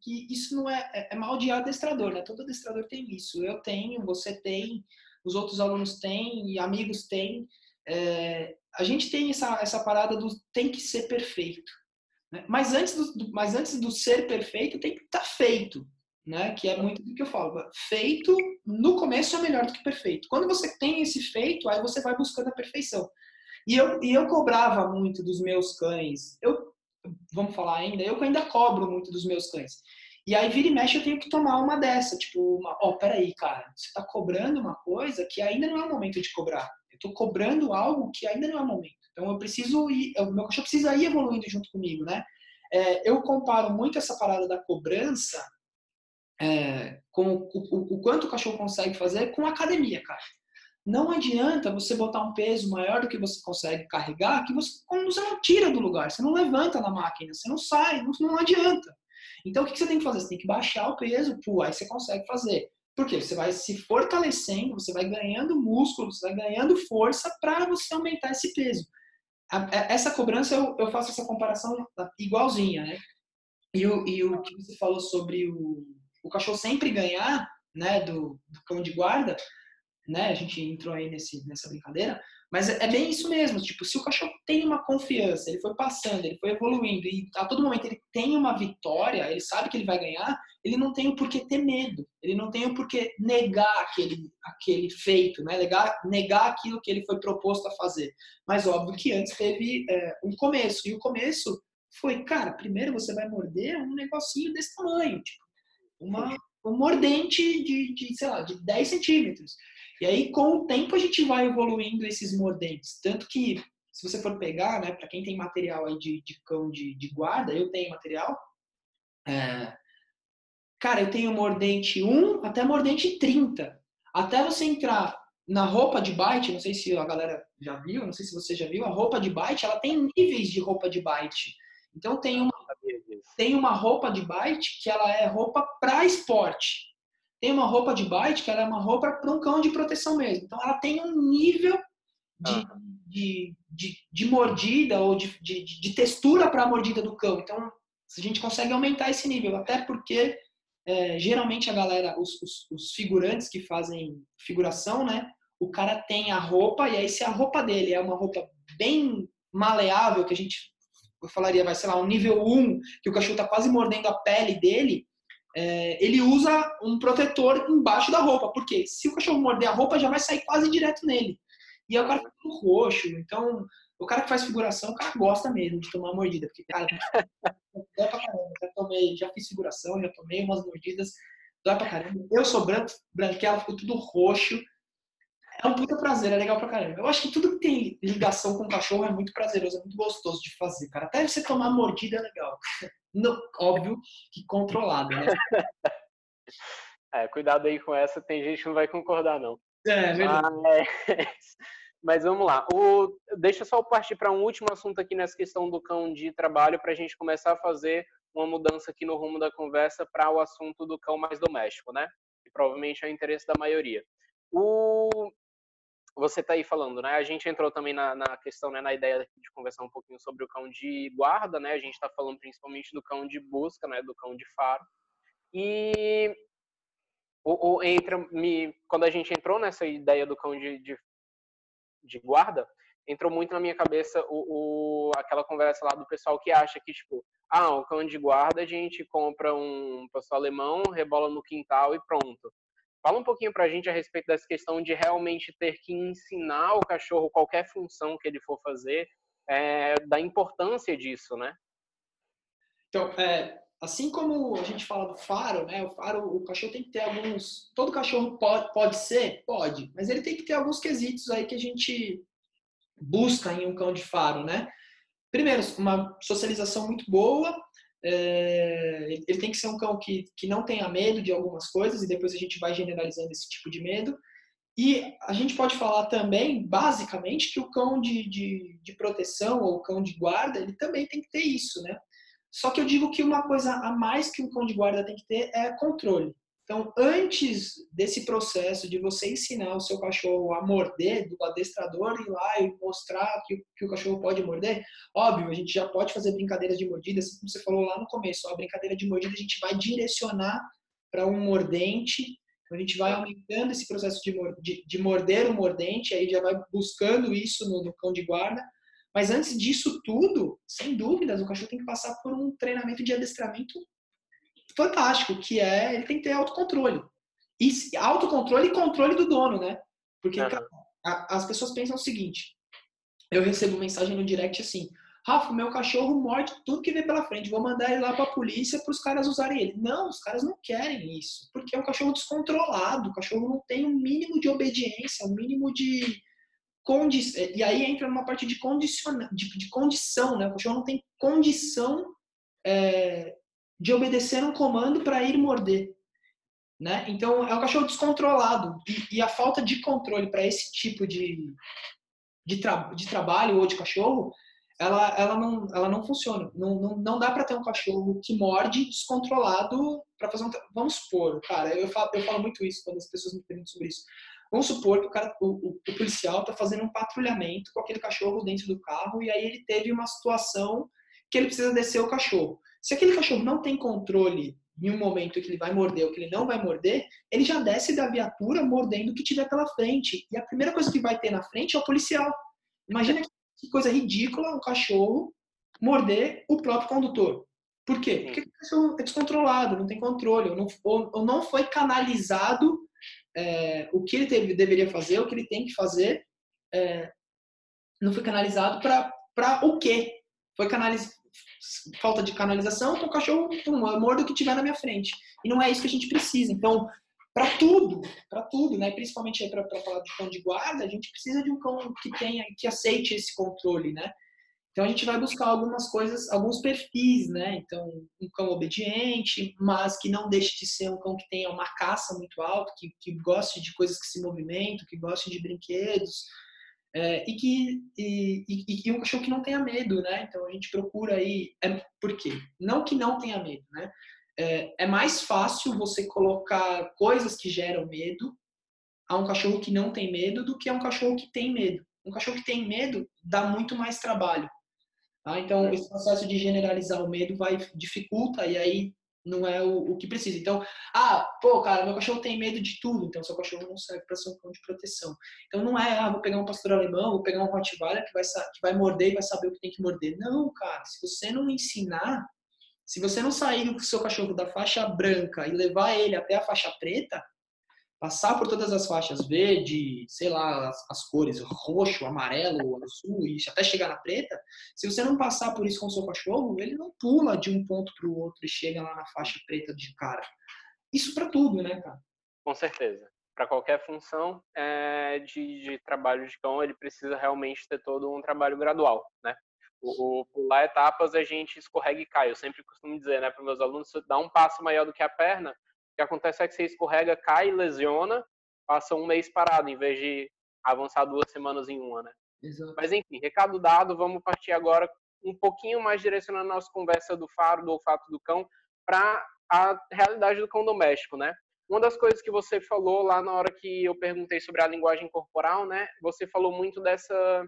que isso não é, é, é mal de adestrador, né? Todo adestrador tem isso. Eu tenho, você tem, os outros alunos têm, e amigos têm. É, a gente tem essa, essa parada do tem que ser perfeito. Né? Mas, antes do, mas antes do ser perfeito, tem que estar tá feito. Né? Que é muito do que eu falo. Feito, no começo, é melhor do que perfeito. Quando você tem esse feito, aí você vai buscando a perfeição. E eu, e eu cobrava muito dos meus cães. Eu vamos falar ainda, eu ainda cobro muito dos meus cães. E aí, vira e mexe, eu tenho que tomar uma dessa, tipo, ó, oh, peraí, cara, você tá cobrando uma coisa que ainda não é o momento de cobrar. Eu tô cobrando algo que ainda não é o momento. Então, eu preciso ir, o meu cachorro precisa ir evoluindo junto comigo, né? É, eu comparo muito essa parada da cobrança é, o, o, quanto o cachorro consegue fazer com academia, cara. Não adianta você botar um peso maior do que você consegue carregar, que você, você não tira do lugar, você não levanta na máquina, você não sai, não, não adianta. Então, o que você tem que fazer? Você tem que baixar o peso, pô, aí você consegue fazer. Porque você vai se fortalecendo, você vai ganhando músculo, você vai ganhando força para você aumentar esse peso. Essa cobrança, eu, eu faço essa comparação igualzinha, né? E o, e o que você falou sobre o, o cachorro sempre ganhar, né, do, do cão de guarda, né? A gente entrou aí nesse, nessa brincadeira, mas é, é, bem isso mesmo. Tipo, se o cachorro tem uma confiança, ele foi passando, ele foi evoluindo e a todo momento ele tem uma vitória, ele sabe que ele vai ganhar, ele não tem o porquê ter medo, ele não tem o porquê negar aquele, aquele feito, né? Negar, negar aquilo que ele foi proposto a fazer. Mas óbvio que antes teve é, um começo e o começo foi, cara, primeiro você vai morder um negocinho desse tamanho, tipo, uma, um mordente de, de, sei lá, de 10 centímetros. E aí, com o tempo, a gente vai evoluindo esses mordentes. Tanto que, se você for pegar, né, para quem tem material aí de, de cão de, de guarda, eu tenho material. É... Cara, eu tenho mordente 1 até mordente 30. Até você entrar na roupa de bite, não sei se a galera já viu, não sei se você já viu, a roupa de bite, ela tem níveis de roupa de bite. Então tem uma, tem uma roupa de bite que ela é roupa para esporte. Tem uma roupa de bite que ela é uma roupa para um cão de proteção mesmo. Então ela tem um nível de, ah. de, de, de, mordida ou de, de, de textura para a mordida do cão. Então a gente consegue aumentar esse nível, até porque é, geralmente a galera, os, os, os, figurantes que fazem figuração, né? O cara tem a roupa, e aí se a roupa dele é uma roupa bem maleável, que a gente eu falaria, vai, sei lá, um nível 1, que o cachorro tá quase mordendo a pele dele, é, ele usa um protetor embaixo da roupa, porque se o cachorro morder a roupa, já vai sair quase direto nele. E aí o cara fica tudo roxo, então o cara que faz figuração, o cara gosta mesmo de tomar mordida, porque, cara, [LAUGHS] dói pra caramba. Já tomei, já fiz figuração, já tomei umas mordidas, dói pra caramba. Eu sou branco, branquela, ficou tudo roxo. É um puta prazer, é legal pra caramba. Eu acho que tudo que tem ligação com o cachorro é muito prazeroso, é muito gostoso de fazer, cara. Até você tomar mordida é legal. [LAUGHS] No, óbvio que controlado, né? [LAUGHS] É, cuidado aí com essa, tem gente que não vai concordar, não. É, é verdade. Mas, [LAUGHS] mas vamos lá. O, deixa eu só partir para um último assunto aqui nessa questão do cão de trabalho, para a gente começar a fazer uma mudança aqui no rumo da conversa para o assunto do cão mais doméstico, né? Que provavelmente é o interesse da maioria. O, você está aí falando, né? A gente entrou também na, na, questão, né, na ideia de conversar um pouquinho sobre o cão de guarda, né? A gente está falando principalmente do cão de busca, né? Do cão de faro. E o, o, entre, me, quando a gente entrou nessa ideia do cão de, de, de guarda, entrou muito na minha cabeça o, o, aquela conversa lá do pessoal que acha que, tipo, ah, o cão de guarda a gente compra um pastor alemão, rebola no quintal e pronto. Fala um pouquinho para a gente a respeito dessa questão de realmente ter que ensinar o cachorro qualquer função que ele for fazer, é, da importância disso, né? Então, é, assim como a gente fala do faro, né? O faro, o cachorro tem que ter alguns. Todo cachorro pode, pode ser? Pode, mas ele tem que ter alguns quesitos aí que a gente busca em um cão de faro, né? Primeiro, uma socialização muito boa, é, ele tem que ser um cão que, que não tenha medo de algumas coisas e depois a gente vai generalizando esse tipo de medo. E a gente pode falar também, basicamente, que o cão de, de, de proteção ou cão de guarda, ele também tem que ter isso, né? Só que eu digo que uma coisa a mais que um cão de guarda tem que ter é controle. Então, antes desse processo de você ensinar o seu cachorro a morder, do adestrador ir lá e mostrar que, que o cachorro pode morder, óbvio, a gente já pode fazer brincadeiras de mordida, assim como você falou lá no começo, a brincadeira de mordida a gente vai direcionar para um mordente, então a gente vai aumentando esse processo de, de, de morder o mordente, aí já vai buscando isso no, no cão de guarda, mas antes disso tudo, sem dúvidas, o cachorro tem que passar por um treinamento de adestramento fantástico, que é ele tem que ter autocontrole. E autocontrole e controle do dono, né? Porque uhum. a, as pessoas pensam o seguinte: eu recebo mensagem no direct assim, Rafa, meu cachorro morde tudo que vem pela frente, vou mandar ele lá para a polícia para os caras usarem ele. Não, os caras não querem isso, porque é um cachorro descontrolado, o cachorro não tem um mínimo de obediência, um mínimo de condição. E aí entra numa parte de, condiciona... de, de condição, né? O cachorro não tem condição é, de obedecer um comando para ir morder. Né? Então, é um cachorro descontrolado. E, e a falta de controle para esse tipo de, de, tra de, trabalho ou de cachorro, ela, ela, não, ela não funciona. Não, não, não dá para ter um cachorro que morde descontrolado para fazer um. Vamos supor, cara, eu falo, eu falo muito isso quando as pessoas me perguntam sobre isso. Vamos supor que o, cara, o, o, o policial está fazendo um patrulhamento com aquele cachorro dentro do carro e aí ele teve uma situação que ele precisa descer o cachorro. Se aquele cachorro não tem controle em um momento que ele vai morder ou que ele não vai morder, ele já desce da viatura mordendo o que tiver pela frente. E a primeira coisa que vai ter na frente é o policial. Imagina que coisa ridícula um cachorro morder o próprio condutor. Por quê? Porque o cachorro é descontrolado, não tem controle, ou não, ou, ou não foi canalizado é, o que ele teve, deveria fazer, o que ele tem que fazer, é, não foi canalizado para o quê? Foi canalizado falta de canalização, então o cachorro pum, mordo o que tiver na minha frente. E não é isso que a gente precisa. Então, para tudo, para tudo, né? Principalmente para falar de cão de guarda, a gente precisa de um cão que tenha, que aceite esse controle, né? Então a gente vai buscar algumas coisas, alguns perfis, né? Então, um cão obediente, mas que não deixe de ser um cão que tenha uma caça muito alta, que, que goste de coisas que se movimentam, que goste de brinquedos, é, e que e, e, e, um cachorro que não tenha medo, né? Então a gente procura aí, é, por quê? Não que não tenha medo, né? É, é mais fácil você colocar coisas que geram medo a um cachorro que não tem medo do que a um cachorro que tem medo. Um cachorro que tem medo dá muito mais trabalho. Tá? Então, esse processo de generalizar o medo vai dificulta e aí não é o, o, que precisa. Então, ah, pô, cara, meu cachorro tem medo de tudo, então seu cachorro não serve para ser um cão de proteção. Então não é, ah, vou pegar um pastor alemão, vou pegar um Rottweiler que vai, que vai morder e vai saber o que tem que morder. Não, cara, se você não ensinar, se você não sair com o seu cachorro da faixa branca e levar ele até a faixa preta, passar por todas as faixas verde, sei lá, as, as, cores roxo, amarelo, azul, e até chegar na preta, se você não passar por isso com o seu cachorro, ele não pula de um ponto para o outro e chega lá na faixa preta de cara. Isso para tudo, né, cara? Com certeza. Para qualquer função é, de, de, trabalho de cão, ele precisa realmente ter todo um trabalho gradual, né? O, o pular etapas a gente escorrega e cai. Eu sempre costumo dizer, né, para meus alunos, dá um passo maior do que a perna, que acontece é que você escorrega, cai, lesiona, passa um mês parado, em vez de avançar duas semanas em uma, né? Exato. Mas enfim, recado dado, vamos partir agora um pouquinho mais direcionando a nossa conversa do faro, do olfato do cão, para a realidade do cão doméstico, né? Uma das coisas que você falou lá na hora que eu perguntei sobre a linguagem corporal, né? Você falou muito dessa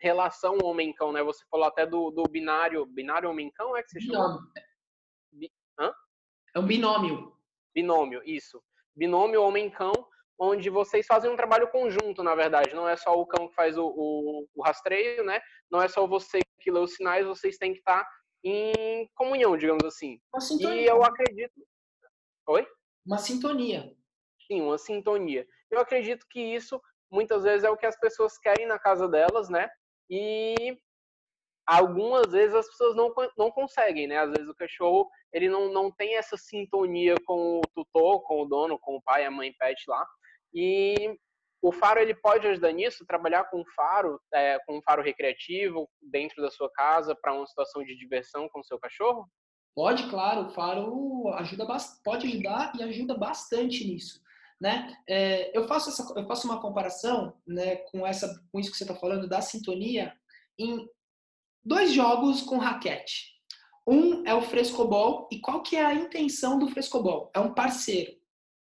relação homem-cão, né? Você falou até do, do binário, binário homem-cão, é que você chama? Bi... Hã? É um binômio. Binômio, isso. Binômio homem-cão, onde vocês fazem um trabalho conjunto, na verdade. Não é só o cão que faz o, o, o rastreio, né? Não é só você que lê os sinais, vocês têm que estar em comunhão, digamos assim. Uma sintonia. E eu acredito. Oi? Uma sintonia. Sim, uma sintonia. Eu acredito que isso muitas vezes é o que as pessoas querem na casa delas, né? E algumas vezes as pessoas não, não conseguem, né? Às vezes o cachorro ele não, não tem essa sintonia com o tutor, com o dono, com o pai, a mãe, pet lá. E o faro ele pode ajudar nisso, trabalhar com faro, é, com um faro recreativo dentro da sua casa para uma situação de diversão com o seu cachorro? Pode, claro. O faro ajuda, pode ajudar e ajuda bastante nisso. Né? É, eu, faço essa, eu faço uma comparação né, com, essa, com isso que você está falando da sintonia em dois jogos com raquete. Um é o frescobol e qual que é a intenção do frescobol? É um parceiro.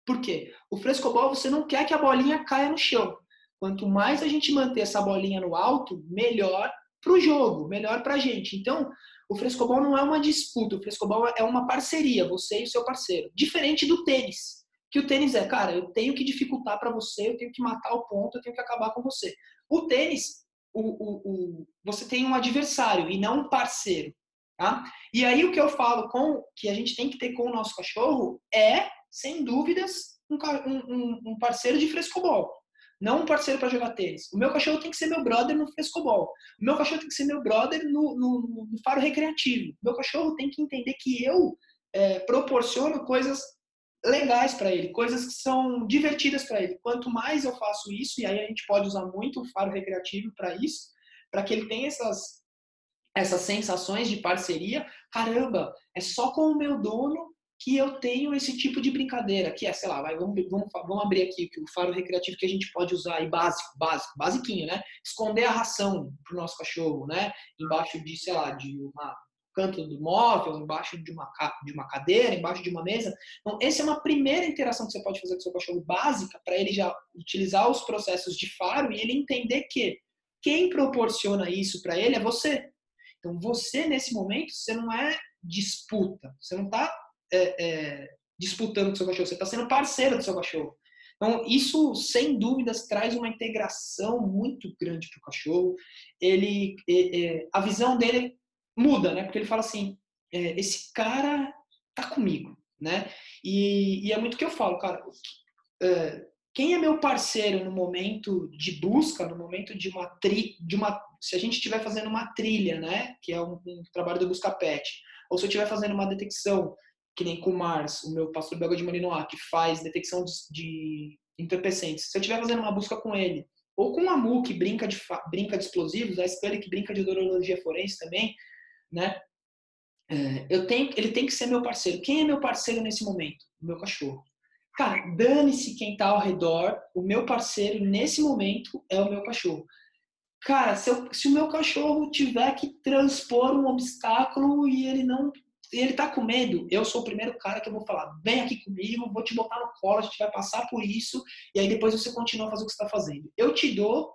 Por quê? O frescobol você não quer que a bolinha caia no chão. Quanto mais a gente manter essa bolinha no alto, melhor para o jogo, melhor para a gente. Então, o frescobol não é uma disputa, o frescobol é uma parceria, você e o seu parceiro. Diferente do tênis, que o tênis é, cara, eu tenho que dificultar para você, eu tenho que matar o ponto, eu tenho que acabar com você. O tênis o, o, o, você tem um adversário e não um parceiro. Tá? E aí o que eu falo com que a gente tem que ter com o nosso cachorro é, sem dúvidas, um, um, um parceiro de frescobol. Não um parceiro para jogar tênis. O meu cachorro tem que ser meu brother no frescobol. O meu cachorro tem que ser meu brother no, no, no faro recreativo. O meu cachorro tem que entender que eu é, proporciono coisas legais para ele, coisas que são divertidas para ele. Quanto mais eu faço isso, e aí a gente pode usar muito o faro recreativo para isso, para que ele tenha essas, essas sensações de parceria. Caramba, é só com o meu dono que eu tenho esse tipo de brincadeira, que é, sei lá, vai, vamos, vamos, vamos abrir aqui o faro recreativo que a gente pode usar aí, básico, básico, basiquinho, né? Esconder a ração pro nosso cachorro, né? Embaixo de, sei lá, de uma canto do móvel, embaixo de uma, de uma cadeira, embaixo de uma mesa. Então, essa é uma primeira interação que você pode fazer com o seu cachorro básica para ele já utilizar os processos de faro e ele entender que quem proporciona isso para ele é você. Então, você, nesse momento, você não é disputa, você não está é, é, disputando com o seu cachorro, você está sendo parceiro do seu cachorro. Então, isso, sem dúvidas, traz uma integração muito grande para o cachorro. Ele, é, é, a visão dele muda, né? Porque ele fala assim, é, esse cara tá comigo, né? E, e, é muito que eu falo, cara. É, quem é meu parceiro no momento de busca, no momento de uma tri, de uma, se a gente estiver fazendo uma trilha, né? Que é um, um trabalho do busca pet, ou se eu estiver fazendo uma detecção que nem com o Mars, o meu pastor belga de Malinois, que faz detecção de, de entorpecentes, se eu estiver fazendo uma busca com ele, ou com o Amu, que brinca de, brinca de explosivos, a Scully, que brinca de odorologia forense também, né? É, eu tenho, ele tem que ser meu parceiro. Quem é meu parceiro nesse momento? O meu cachorro. Cara, dane-se quem tá ao redor. O meu parceiro nesse momento é o meu cachorro. Cara, se, eu, se o meu cachorro tiver que transpor um obstáculo e ele não e ele tá com medo, eu sou o primeiro cara que eu vou falar, vem aqui comigo, vou te botar no colo, a gente vai passar por isso, e aí depois você continua a fazer o que está fazendo. Eu te dou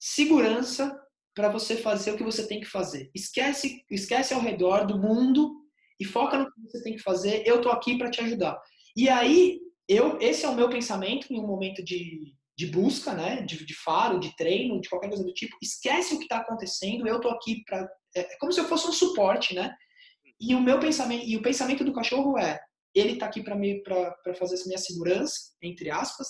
segurança para você fazer o que você tem que fazer. Esquece, esquece ao redor do mundo e foca no que você tem que fazer. Eu tô aqui para te ajudar. E aí, eu, esse é o meu pensamento em um momento de, de busca, né, de, de faro, de treino, de qualquer coisa do tipo. Esquece o que está acontecendo. Eu tô aqui para é, é como se eu fosse um suporte, né? E o meu pensamento, e o pensamento do cachorro é, ele está aqui para me para fazer essa minha segurança, entre aspas,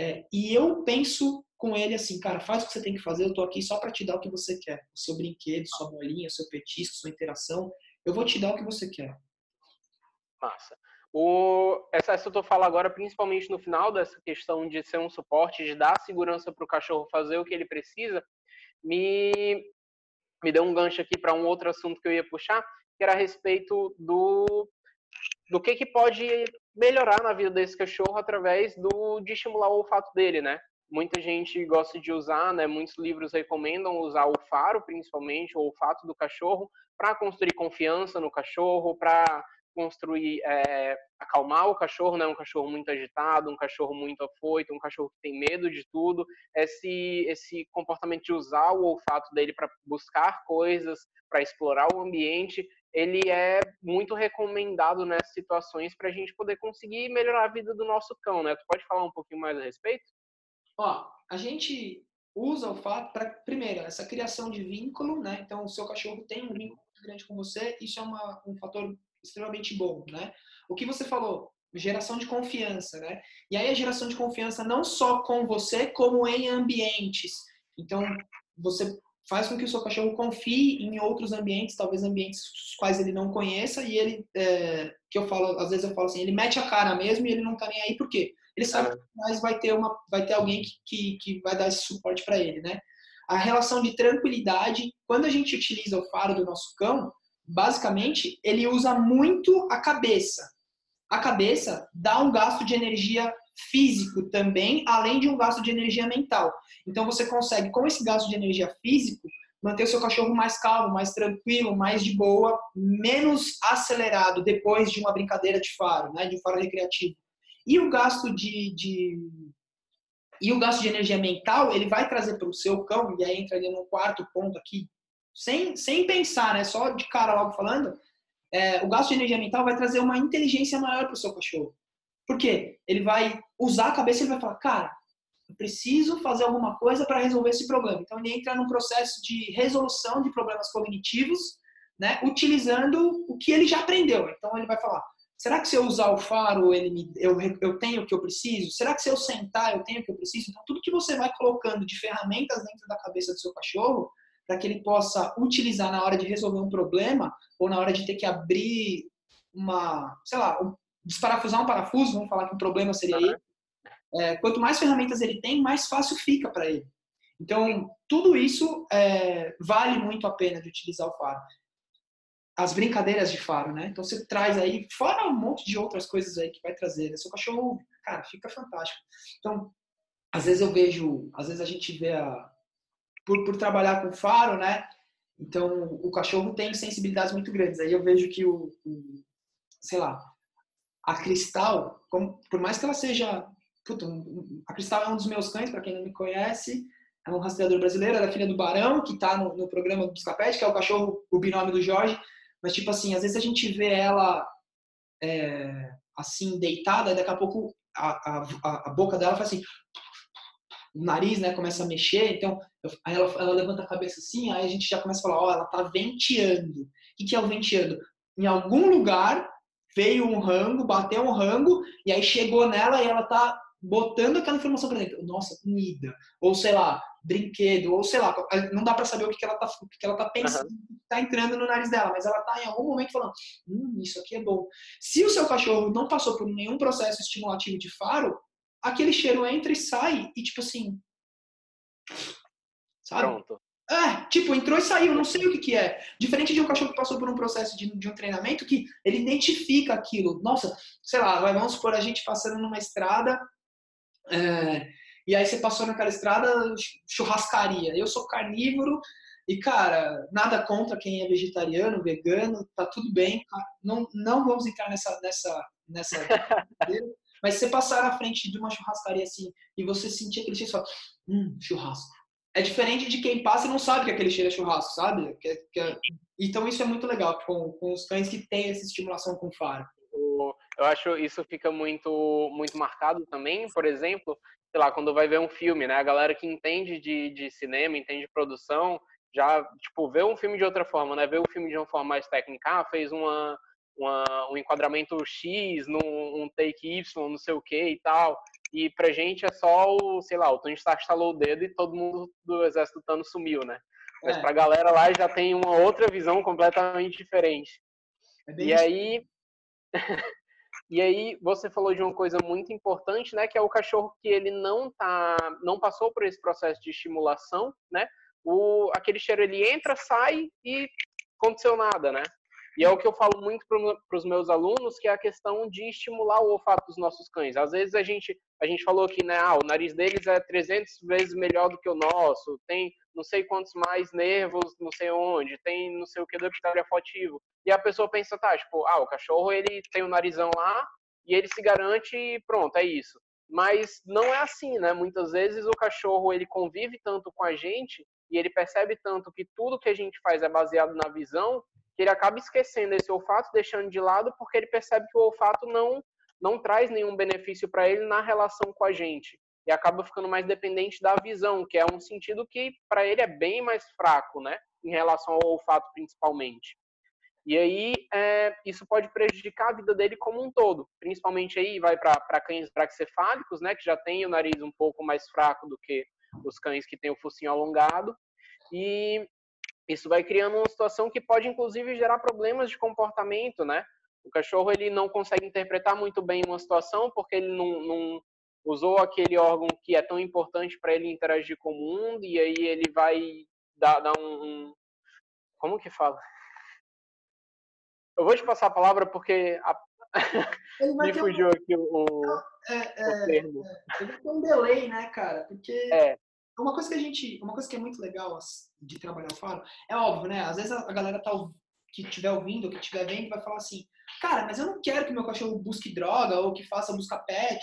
é, e eu penso com ele assim, cara, faz o que você tem que fazer, eu tô aqui só para te dar o que você quer, o seu brinquedo, sua bolinha, seu petisco, sua interação, eu vou te dar o que você quer. Massa. O, essa, essa eu tô falando agora, principalmente no final dessa questão de ser um suporte, de dar segurança para o cachorro fazer o que ele precisa, me, me deu um gancho aqui para um outro assunto que eu ia puxar, que era a respeito do, do que, que pode melhorar na vida desse cachorro através do, de estimular o olfato dele, né? Muita gente gosta de usar, né? Muitos livros recomendam usar o faro, principalmente, o olfato do cachorro, para construir confiança no cachorro, para construir, é, acalmar o cachorro, né? Um cachorro muito agitado, um cachorro muito afoito, um cachorro que tem medo de tudo. Esse, esse comportamento de usar o olfato dele para buscar coisas, para explorar o ambiente, ele é muito recomendado nessas situações para a gente poder conseguir melhorar a vida do nosso cão, né? Tu pode falar um pouquinho mais a respeito? Ó, a gente usa o fato para, primeiro, essa criação de vínculo, né? Então, o seu cachorro tem um vínculo grande com você, isso é uma, um fator extremamente bom, né? O que você falou, geração de confiança, né? E aí a geração de confiança não só com você, como em ambientes. Então, você faz com que o seu cachorro confie em outros ambientes, talvez ambientes os quais ele não conheça, e ele, é, que eu falo, às vezes eu falo assim, ele mete a cara mesmo e ele não tá nem aí, por quê? Ele sabe é. que mais vai ter, uma, vai ter alguém que, que, que vai dar esse suporte para ele, né? A relação de tranquilidade, quando a gente utiliza o faro do nosso cão, basicamente, ele usa muito a cabeça. A cabeça dá um gasto de energia físico também, além de um gasto de energia mental. Então você consegue, com esse gasto de energia físico, manter o seu cachorro mais calmo, mais tranquilo, mais de boa, menos acelerado depois de uma brincadeira de faro, né, de faro recreativo. E o gasto de, de e o gasto de energia mental, ele vai trazer para o seu cão, e aí entra ali no quarto ponto aqui, sem, sem pensar, né, só de cara logo falando, é, o gasto de energia mental vai trazer uma inteligência maior para o seu cachorro. Por quê? Ele vai usar a cabeça e vai falar, cara, eu preciso fazer alguma coisa para resolver esse problema. Então ele entra num processo de resolução de problemas cognitivos, né, utilizando o que ele já aprendeu. Então ele vai falar, será que se eu usar o faro ele me, eu, eu tenho o que eu preciso? Será que se eu sentar eu tenho o que eu preciso? Então tudo que você vai colocando de ferramentas dentro da cabeça do seu cachorro para que ele possa utilizar na hora de resolver um problema ou na hora de ter que abrir uma, sei lá, desparafusar um parafuso, vamos falar que um problema seria aí. É, quanto mais ferramentas ele tem, mais fácil fica para ele. Então, tudo isso é, vale muito a pena de utilizar o faro. As brincadeiras de faro, né? Então, você traz aí, fora um monte de outras coisas aí que vai trazer. Né? Seu cachorro, cara, fica fantástico. Então, às vezes eu vejo, às vezes a gente vê a, por, por trabalhar com faro, né? Então, o cachorro tem sensibilidades muito grandes. Aí eu vejo que o, o sei lá, a Cristal, como, por mais que ela seja. Puta, a Cristal é um dos meus cães, para quem não me conhece. É um rastreador brasileiro, ela é filha do Barão, que está no, no, programa do Buscapete, que é o cachorro, o binômio do Jorge. Mas, tipo assim, às vezes a gente vê ela é, assim, deitada, e daqui a pouco a, a, a boca dela faz assim. O nariz, né, começa a mexer. Então, aí ela, ela levanta a cabeça assim, aí a gente já começa a falar: ó, oh, ela tá venteando. O que, que é o venteando? Em algum lugar veio um rango, bateu um rango, e aí chegou nela e ela tá botando aquela informação para dentro. Nossa, comida. Ou sei lá, brinquedo, ou sei lá, não dá para saber o que, ela tá, o que ela tá pensando, uhum. tá entrando no nariz dela, mas ela tá em algum momento falando, hum, isso aqui é bom. Se o seu cachorro não passou por nenhum processo estimulativo de faro, aquele cheiro entra e sai, e tipo assim. Sabe? Pronto. É, tipo, entrou e saiu, não sei o que, que é. Diferente de um cachorro que passou por um processo de, de um treinamento que ele identifica aquilo. Nossa, sei lá, vamos supor a gente passando numa estrada, é, e aí você passou naquela estrada, churrascaria. Eu sou carnívoro, e, cara, nada contra quem é vegetariano, vegano, tá tudo bem. Tá? Não, não vamos entrar nessa, nessa, nessa [LAUGHS] Mas você passar na frente de uma churrascaria assim e você sentir aquele cheiro, só, hum, churrasco. É diferente de quem passa e não sabe que aquele cheiro é churrasco, sabe? Que, que é... Então isso é muito legal com, com os cães que têm essa estimulação com faro. Eu acho isso fica muito muito marcado também, por exemplo, sei lá, quando vai ver um filme, né? A galera que entende de, de cinema, entende de produção, já, tipo, vê um filme de outra forma, né? Vê o filme de uma forma mais técnica, ah, fez uma, uma, um enquadramento X num um take Y, não sei o que e tal. E pra gente é só o, sei lá, o Tony Stark estalou o dedo e todo mundo do exército do Thanos sumiu, né? Mas é. pra galera lá já tem uma outra visão completamente diferente. É e aí... [LAUGHS] E aí você falou de uma coisa muito importante, né, que é o cachorro que ele não tá, não passou por esse processo de estimulação, né? o, aquele cheiro ele entra, sai e aconteceu nada, né? E é o que eu falo muito para os meus alunos, que é a questão de estimular o olfato dos nossos cães. Às vezes a gente, a gente falou que né, ah, o nariz deles é 300 vezes melhor do que o nosso, tem não sei quantos mais nervos, não sei onde, tem não sei o que do epitério afetivo. E a pessoa pensa, tá, tipo, ah, o cachorro ele tem o narizão lá e ele se garante e pronto, é isso. Mas não é assim, né? Muitas vezes o cachorro ele convive tanto com a gente e ele percebe tanto que tudo que a gente faz é baseado na visão, que ele acaba esquecendo esse olfato, deixando de lado, porque ele percebe que o olfato não, não traz nenhum benefício para ele na relação com a gente. E acaba ficando mais dependente da visão, que é um sentido que para ele é bem mais fraco, né? Em relação ao olfato, principalmente. E aí, é, isso pode prejudicar a vida dele como um todo. Principalmente aí, vai para cães braxcefálicos, né? Que já tem o nariz um pouco mais fraco do que os cães que têm o focinho alongado. E isso vai criando uma situação que pode, inclusive, gerar problemas de comportamento, né? O cachorro ele não consegue interpretar muito bem uma situação porque ele não, não usou aquele órgão que é tão importante para ele interagir com o mundo e aí ele vai dar, dar um, um, como que fala? Eu vou te passar a palavra porque a... [LAUGHS] me fugiu um... aqui o, é, é, o termo. É, ele tem um delay, né, cara? Porque é. Uma coisa que a gente, uma coisa que é muito legal de trabalhar o faro, é óbvio, né? Às vezes a galera tá que estiver ouvindo, que estiver vendo, vai falar assim, cara, mas eu não quero que meu cachorro busque droga ou que faça busca pet.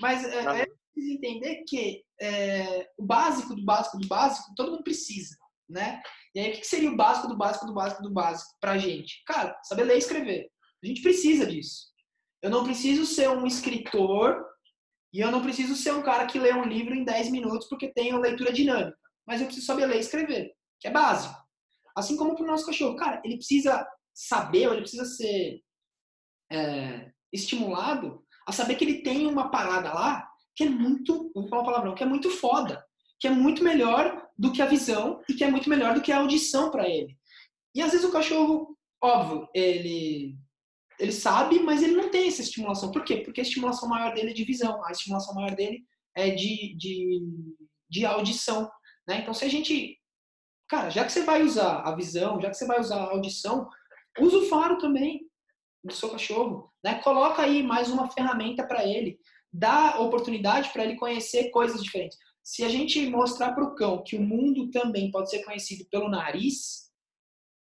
Mas é, é preciso entender que é, o básico do básico do básico todo mundo precisa, né? E aí o que seria o básico do básico do básico do básico pra gente? Cara, saber ler e escrever. A gente precisa disso. Eu não preciso ser um escritor e eu não preciso ser um cara que lê um livro em 10 minutos porque tem leitura dinâmica. Mas eu preciso saber ler e escrever, que é básico. Assim como para o nosso cachorro. Cara, ele precisa saber, ou ele precisa ser é, estimulado a saber que ele tem uma parada lá que é muito, vou falar palavrão, que é muito foda. Que é muito melhor do que a visão e que é muito melhor do que a audição para ele. E às vezes o cachorro, óbvio, ele ele sabe, mas ele não tem essa estimulação. Por quê? Porque a estimulação maior dele é de visão, a estimulação maior dele é de, de, de audição. Né? Então, se a gente. Cara, já que você vai usar a visão, já que você vai usar a audição, usa o faro também do seu cachorro. Né? Coloca aí mais uma ferramenta para ele. Dá oportunidade para ele conhecer coisas diferentes. Se a gente mostrar para o cão que o mundo também pode ser conhecido pelo nariz,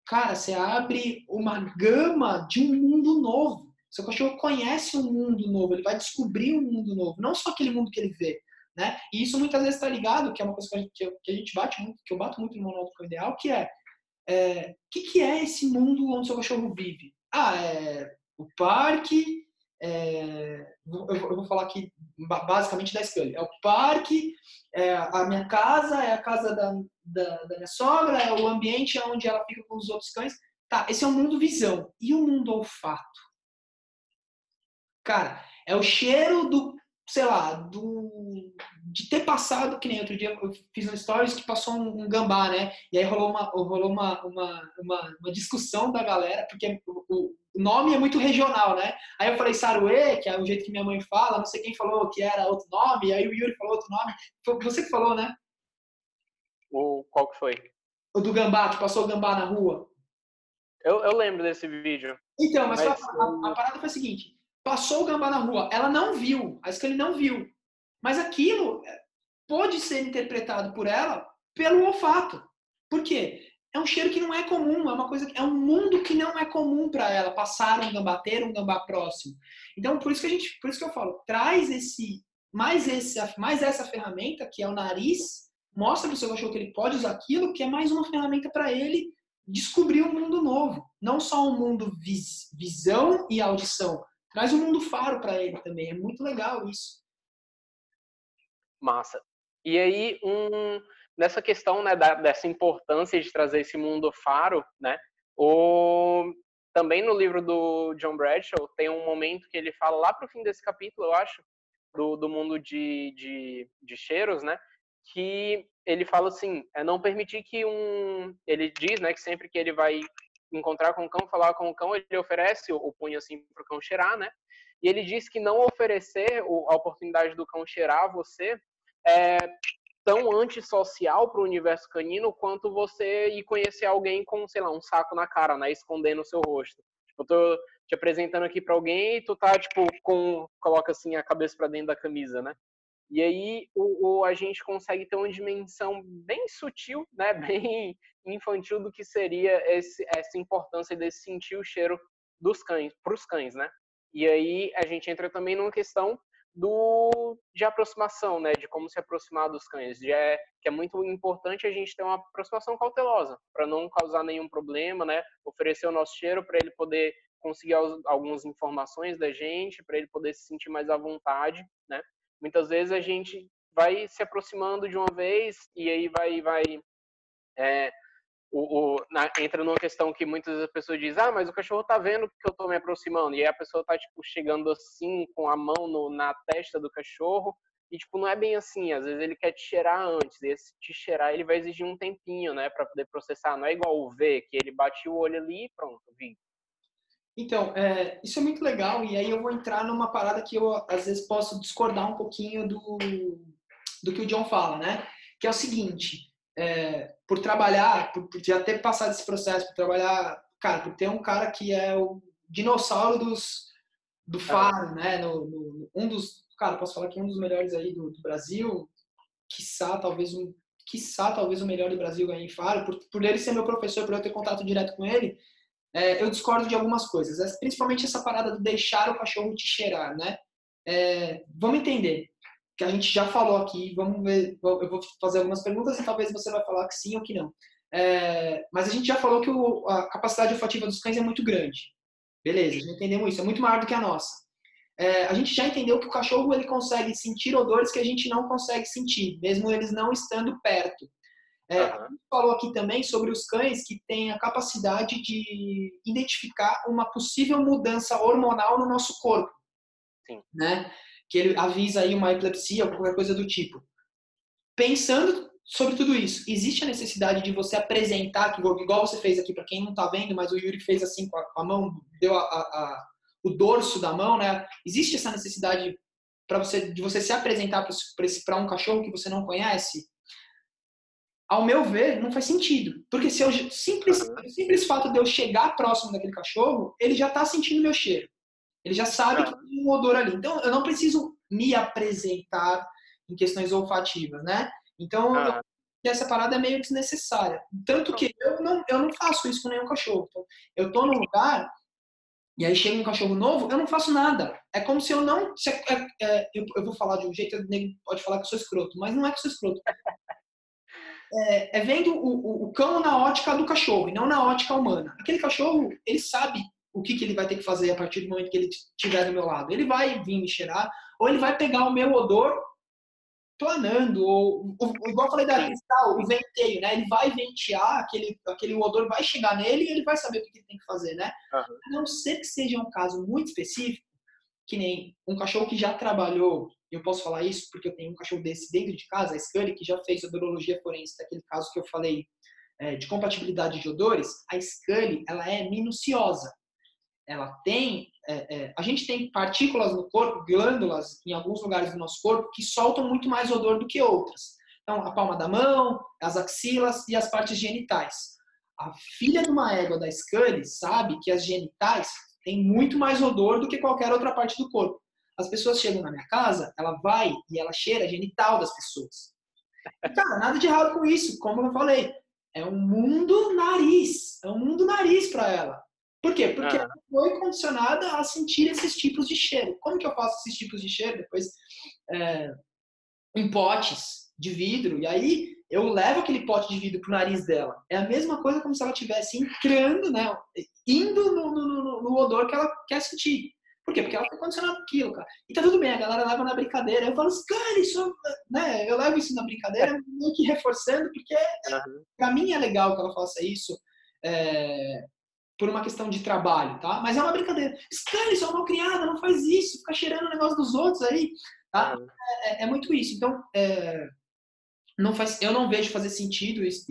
cara, você abre uma gama de um mundo novo. Seu cachorro conhece um mundo novo, ele vai descobrir um mundo novo, não só aquele mundo que ele vê. Né? E isso muitas vezes está ligado, que é uma coisa que a gente, que a gente bate muito, que eu bato muito no do ideal, que é o é, que, que é esse mundo onde seu cachorro vive? Ah, é o parque, é, eu, eu, vou falar aqui basicamente da Scully. É o parque, é a minha casa, é a casa da, da, da, minha sogra, é o ambiente onde ela fica com os outros cães. Tá, esse é o mundo visão. E o mundo olfato? Cara, é o cheiro do, sei lá, do, de ter passado, que nem outro dia eu fiz um stories que passou um, um gambá, né? E aí rolou uma, rolou uma, uma, uma, uma discussão da galera, porque o, o, nome é muito regional, né? Aí eu falei Saruê, que é o jeito que minha mãe fala, não sei quem falou que era outro nome, aí o Yuri falou outro nome. Foi você que falou, né? O, qual que foi? O do gambá, que passou o gambá na rua. Eu, eu lembro desse vídeo. Então, mas, mas... A, a, parada foi a seguinte: passou o gambá na rua, ela não viu, a Scully não viu. Mas aquilo é, pode ser interpretado por ela pelo olfato. Por quê? É um cheiro que não é comum, é uma coisa, é um mundo que não é comum para ela passar um gambá, ter um gambá próximo. Então, por isso que a gente, por isso que eu falo, traz esse mais esse, mais essa ferramenta que é o nariz, mostra para o seu cachorro que ele pode usar aquilo, que é mais uma ferramenta para ele descobrir um mundo novo, não só um mundo vis, visão e audição, traz um mundo faro para ele também. É muito legal isso. Massa. E aí, um, nessa questão né, da, dessa importância de trazer esse mundo faro, né, o, também no livro do John Bradshaw tem um momento que ele fala lá para o fim desse capítulo, eu acho, do, do mundo de, de, de cheiros, né, que ele fala assim, é não permitir que um, ele diz, né, que sempre que ele vai encontrar com o cão, falar com o cão, ele oferece o, punho assim para o cão cheirar, né, e ele diz que não oferecer a oportunidade do cão cheirar você é tão antissocial para o universo canino quanto você ir conhecer alguém com, sei lá, um saco na cara, né, escondendo o seu rosto. Tipo, eu tô te apresentando aqui para alguém e tu tá, tipo, com, coloca assim a cabeça para dentro da camisa, né? E aí o, o, a gente consegue ter uma dimensão bem sutil, [LAUGHS] né, bem infantil do que seria esse, essa importância desse sentir o cheiro dos cães, para os cães, né? E aí a gente entra também numa questão do de aproximação, né, de como se aproximar dos cães, de é, que é muito importante a gente ter uma aproximação cautelosa para não causar nenhum problema, né, oferecer o nosso cheiro para ele poder conseguir algumas informações da gente, para ele poder se sentir mais à vontade, né. Muitas vezes a gente vai se aproximando de uma vez e aí vai vai é, o, o na, entra numa questão que muitas vezes a pessoa diz, ah, mas o cachorro tá vendo que eu tô me aproximando. E aí a pessoa tá, tipo, chegando assim, com a mão no, na testa do cachorro. E, tipo, não é bem assim. Às vezes ele quer te cheirar antes. E esse te cheirar, ele vai exigir um tempinho, né, para poder processar. Não é igual o V, que ele bate o olho ali e pronto, vi. Então, é, isso é muito legal. E aí eu vou entrar numa parada que eu, às vezes, posso discordar um pouquinho do, do que o John fala, né? Que é o seguinte é, por trabalhar, por, por, já ter passado esse processo, por trabalhar, cara, por ter um cara que é o dinossauro dos, do faro, né? No, no, um dos, cara, posso falar que um dos melhores aí do, do Brasil, quiçá talvez um, quiçá talvez o melhor do Brasil ganhe em faro, por, por ele ser meu professor, por eu ter contato direto com ele, é, eu discordo de algumas coisas, principalmente essa parada do deixar o cachorro te cheirar, né? É, vamos entender que a gente já falou aqui. Vamos ver, eu vou fazer algumas perguntas e talvez você vai falar que sim ou que não. É, mas a gente já falou que o, a capacidade olfativa dos cães é muito grande. Beleza, já entendemos isso. É muito maior do que a nossa. É, a gente já entendeu que o cachorro ele consegue sentir odores que a gente não consegue sentir, mesmo eles não estando perto. É, uhum. A gente falou aqui também sobre os cães que têm a capacidade de identificar uma possível mudança hormonal no nosso corpo. Sim. Né? que ele avisa aí uma epilepsia ou qualquer coisa do tipo. Pensando sobre tudo isso, existe a necessidade de você apresentar, igual você fez aqui, para quem não está vendo, mas o Yuri fez assim com a, com a mão, deu a, a, o dorso da mão, né? Existe essa necessidade para você de você se apresentar para um cachorro que você não conhece? Ao meu ver, não faz sentido. Porque se eu simples, simples fato de eu chegar próximo daquele cachorro, ele já está sentindo meu cheiro. Ele já sabe que tem um odor ali. Então, eu não preciso me apresentar em questões olfativas, né? Então, ah. essa parada é meio desnecessária. Tanto que eu não, eu não faço isso com nenhum cachorro. Então, eu tô num lugar e aí chega um cachorro novo, eu não faço nada. É como se eu não. Se, é, é, eu, eu, vou falar de um jeito, pode falar que eu sou escroto, mas não é que eu sou escroto. É, é vendo o, o, o, cão na ótica do cachorro e não na ótica humana. Aquele cachorro, ele sabe o que, que ele vai ter que fazer a partir do momento que ele estiver do meu lado. Ele vai vir me cheirar, ou ele vai pegar o meu odor planando, ou, ou igual eu falei da cristal, o venteio, né? Ele vai ventear, aquele, aquele odor vai chegar nele e ele vai saber o que ele tem que fazer, né? Uhum. A não ser que seja um caso muito específico, que nem um cachorro que já trabalhou, eu posso falar isso porque eu tenho um cachorro desse dentro de casa, a Scully, que já fez odorologia forense, daquele caso que eu falei é, de compatibilidade de odores, a Scully, ela é minuciosa. Ela tem, é, é, a gente tem partículas no corpo, glândulas em alguns lugares do nosso corpo que soltam muito mais odor do que outras. Então, a palma da mão, as axilas e as partes genitais. A filha de uma égua da Scully sabe que as genitais têm muito mais odor do que qualquer outra parte do corpo. As pessoas chegam na minha casa, ela vai e ela cheira a genital das pessoas. Cara, nada de errado com isso, como eu falei. É um mundo nariz. É um mundo nariz para ela. Por quê? Porque ah. ela foi condicionada a sentir esses tipos de cheiro. Como que eu faço esses tipos de cheiro? Depois, é, em potes de vidro. E aí, eu levo aquele pote de vidro pro nariz dela. É a mesma coisa como se ela estivesse entrando, né? Indo no, no, no, odor que ela quer sentir. Por quê? Porque ela foi condicionada aquilo, cara. E tá tudo bem, a galera leva na brincadeira. Eu falo assim, cara, isso, né? Eu levo isso na brincadeira, meio que reforçando, porque uhum. pra mim é legal que ela faça isso. É, por uma questão de trabalho, tá? Mas é uma brincadeira. Cara, isso é uma criada, não faz isso, fica cheirando o negócio dos outros aí, tá? Uhum. É, é, muito isso. Então, é, não faz, eu não vejo fazer sentido isso,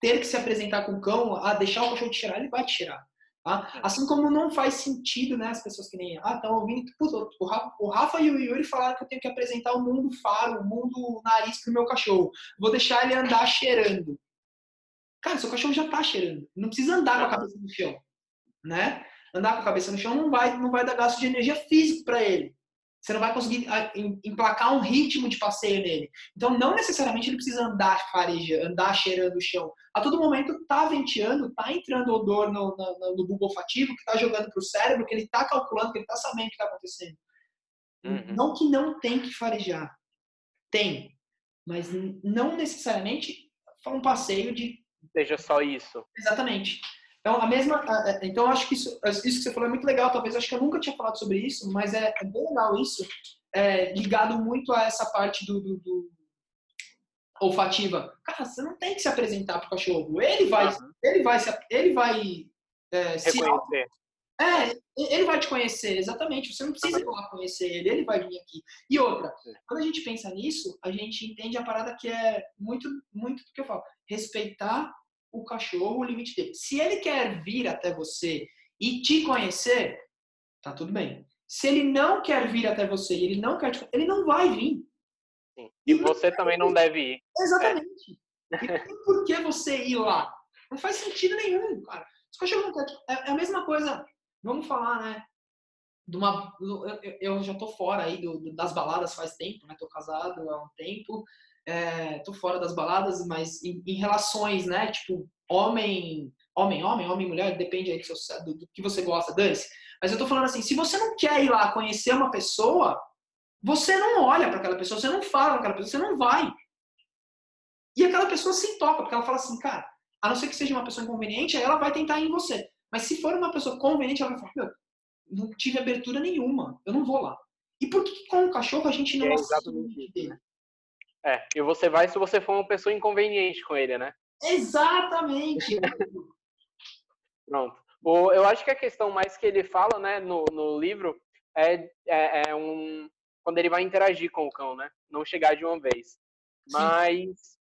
ter que se apresentar com o cão, a deixar o cachorro te cheirar, ele vai te cheirar. Tá? Assim como não faz sentido, né, as pessoas que nem, ah, estão ouvindo, puta, o, Rafa, o Rafa e o Yuri falaram que eu tenho que apresentar o mundo faro, o mundo nariz pro meu cachorro. Vou deixar ele andar cheirando. Cara, seu cachorro já tá cheirando. Não precisa andar com a cabeça no chão, né? Andar com a cabeça no chão não vai, não vai dar gasto de energia física para ele. Você não vai conseguir ah, emplacar um ritmo de passeio nele. Então, não necessariamente ele precisa andar fareja, andar cheirando o chão. A todo momento tá venteando, tá entrando odor no, no, no bulbo olfativo, que tá jogando pro cérebro, que ele tá calculando, que ele tá sabendo o que tá acontecendo. Uhum. Não que não tem que farejar. Tem. Mas não necessariamente um passeio de. Seja só isso. Exatamente. Então, a mesma, então acho que isso, isso que você falou é muito legal. Talvez acho que eu nunca tinha falado sobre isso, mas é, é bem legal isso, é, ligado muito a essa parte do, do, do, olfativa. Cara, você não tem que se apresentar pro cachorro. Ele vai, ele vai, se, ele vai é, se é, ele vai te conhecer, exatamente. Você não precisa ir lá conhecer ele, ele vai vir aqui. E outra, quando a gente pensa nisso, a gente entende a parada que é muito, muito do que eu falo. Respeitar o cachorro o limite dele. Se ele quer vir até você e te conhecer, tá tudo bem. Se ele não quer vir até você e ele não quer te ele não vai vir. Sim. E você também não deve ir. Exatamente. É. E por que você ir lá? Não faz sentido nenhum, cara. Se o cachorro não quer. É, é a mesma coisa. Vamos falar, né? De uma, eu, eu já tô fora aí do, das baladas faz tempo, né? Tô casado há um tempo é, tô fora das baladas, mas em, em, relações, né? Tipo, homem, homem, homem, homem, mulher, depende aí do, seu, do, do que você gosta, dane-se. Mas eu tô falando assim, se você não quer ir lá conhecer uma pessoa, você não olha para aquela pessoa, você não fala com aquela pessoa, você não vai. E aquela pessoa se toca, porque ela fala assim, cara, a não ser que seja uma pessoa inconveniente, aí ela vai tentar ir em você. Mas se for uma pessoa conveniente, ela vai falar, meu, não tive abertura nenhuma, eu não vou lá. E por que com o cachorro a gente não é exatamente isso, né? É, e você vai se você for uma pessoa inconveniente com ele, né? Exatamente! [LAUGHS] Pronto. O, eu acho que a questão mais que ele fala, né, no, no livro, é, é, é, um quando ele vai interagir com o cão, né? Não chegar de uma vez. Mas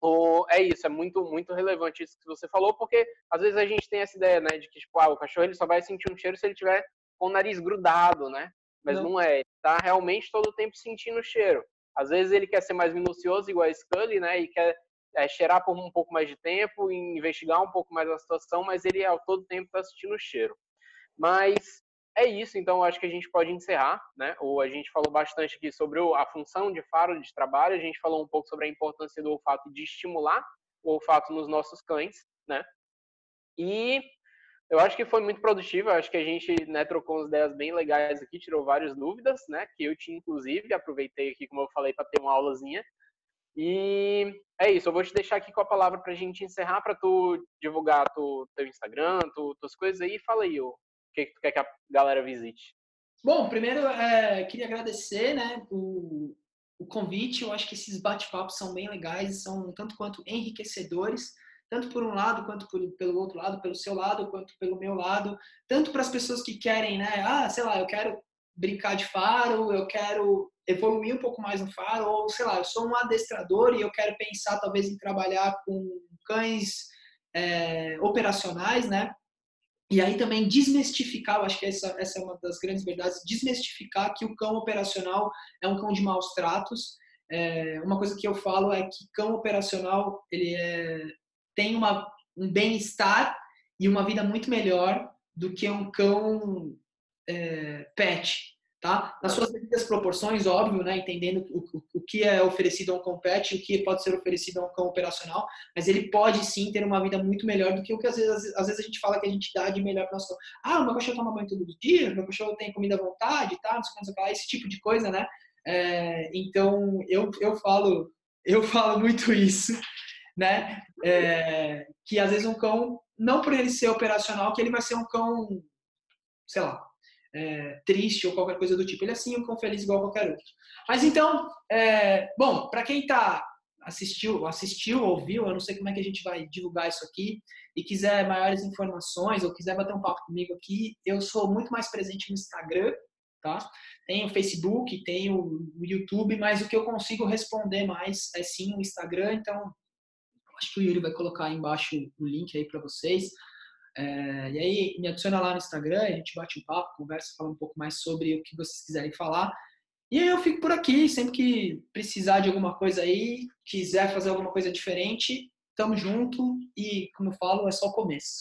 o, é isso, é muito muito relevante isso que você falou, porque às vezes a gente tem essa ideia, né, de que tipo, ah, o cachorro ele só vai sentir um cheiro se ele tiver com o nariz grudado, né? Mas não, não é, ele tá realmente todo o tempo sentindo o cheiro. Às vezes ele quer ser mais minucioso, igual a Scully, né? E quer é, cheirar por um pouco mais de tempo, investigar um pouco mais a situação, mas ele ao todo tempo está assistindo o cheiro. Mas é isso, então acho que a gente pode encerrar, né? Ou a gente falou bastante aqui sobre a função de faro de trabalho, a gente falou um pouco sobre a importância do olfato de estimular o olfato nos nossos cães, né? E eu acho que foi muito produtivo, eu acho que a gente né, trocou umas ideias bem legais aqui, tirou várias dúvidas, né? Que eu tinha, inclusive, aproveitei aqui, como eu falei, para ter uma aulazinha. E é isso, eu vou te deixar aqui com a palavra para a gente encerrar, para tu divulgar tu, teu Instagram, tu, tuas coisas aí. Fala aí o que, que tu quer que a galera visite. Bom, primeiro, é, queria agradecer né, o, o convite. Eu acho que esses bate-papos são bem legais, são tanto quanto enriquecedores tanto por um lado quanto por, pelo outro lado, pelo seu lado quanto pelo meu lado, tanto para as pessoas que querem, né? Ah, sei lá, eu quero brincar de faro, eu quero evoluir um pouco mais no faro, ou sei lá, eu sou um adestrador e eu quero pensar talvez em trabalhar com cães é, operacionais, né? E aí também desmistificar, eu acho que essa, essa é uma das grandes verdades, desmistificar que o cão operacional é um cão de maus tratos. É, uma coisa que eu falo é que cão operacional ele é, tem uma, um bem-estar e uma vida muito melhor do que um cão é, pet, tá? Nas suas devidas proporções, óbvio, né? Entendendo o, o, o, que é oferecido a um cão pet, o que pode ser oferecido a um cão operacional, mas ele pode sim ter uma vida muito melhor do que o que às vezes, às vezes a gente fala que a gente dá de melhor para nosso cão. Ah, o meu cachorro toma banho todos os dias, meu cachorro tem comida à vontade, tá? Não sei esse tipo de coisa, né? É, então eu, eu falo eu falo muito isso, né? É, que às vezes um cão não por ele ser operacional que ele vai ser um cão, sei lá, é, triste ou qualquer coisa do tipo. Ele é assim um cão feliz igual qualquer outro. Mas então, é, bom, para quem está assistiu, assistiu, ouviu, eu não sei como é que a gente vai divulgar isso aqui, e quiser maiores informações ou quiser bater um papo comigo aqui, eu sou muito mais presente no Instagram, tá? Tem o Facebook, tem o YouTube, mas o que eu consigo responder mais é sim o Instagram, então acho que o Yuri vai colocar aí embaixo o link aí para vocês. É, e aí, me adiciona lá no Instagram, a gente bate um papo, conversa, fala um pouco mais sobre o que vocês quiserem falar. E eu fico por aqui, sempre que precisar de alguma coisa aí, quiser fazer alguma coisa diferente, tamo junto e, como eu falo, é só o começo.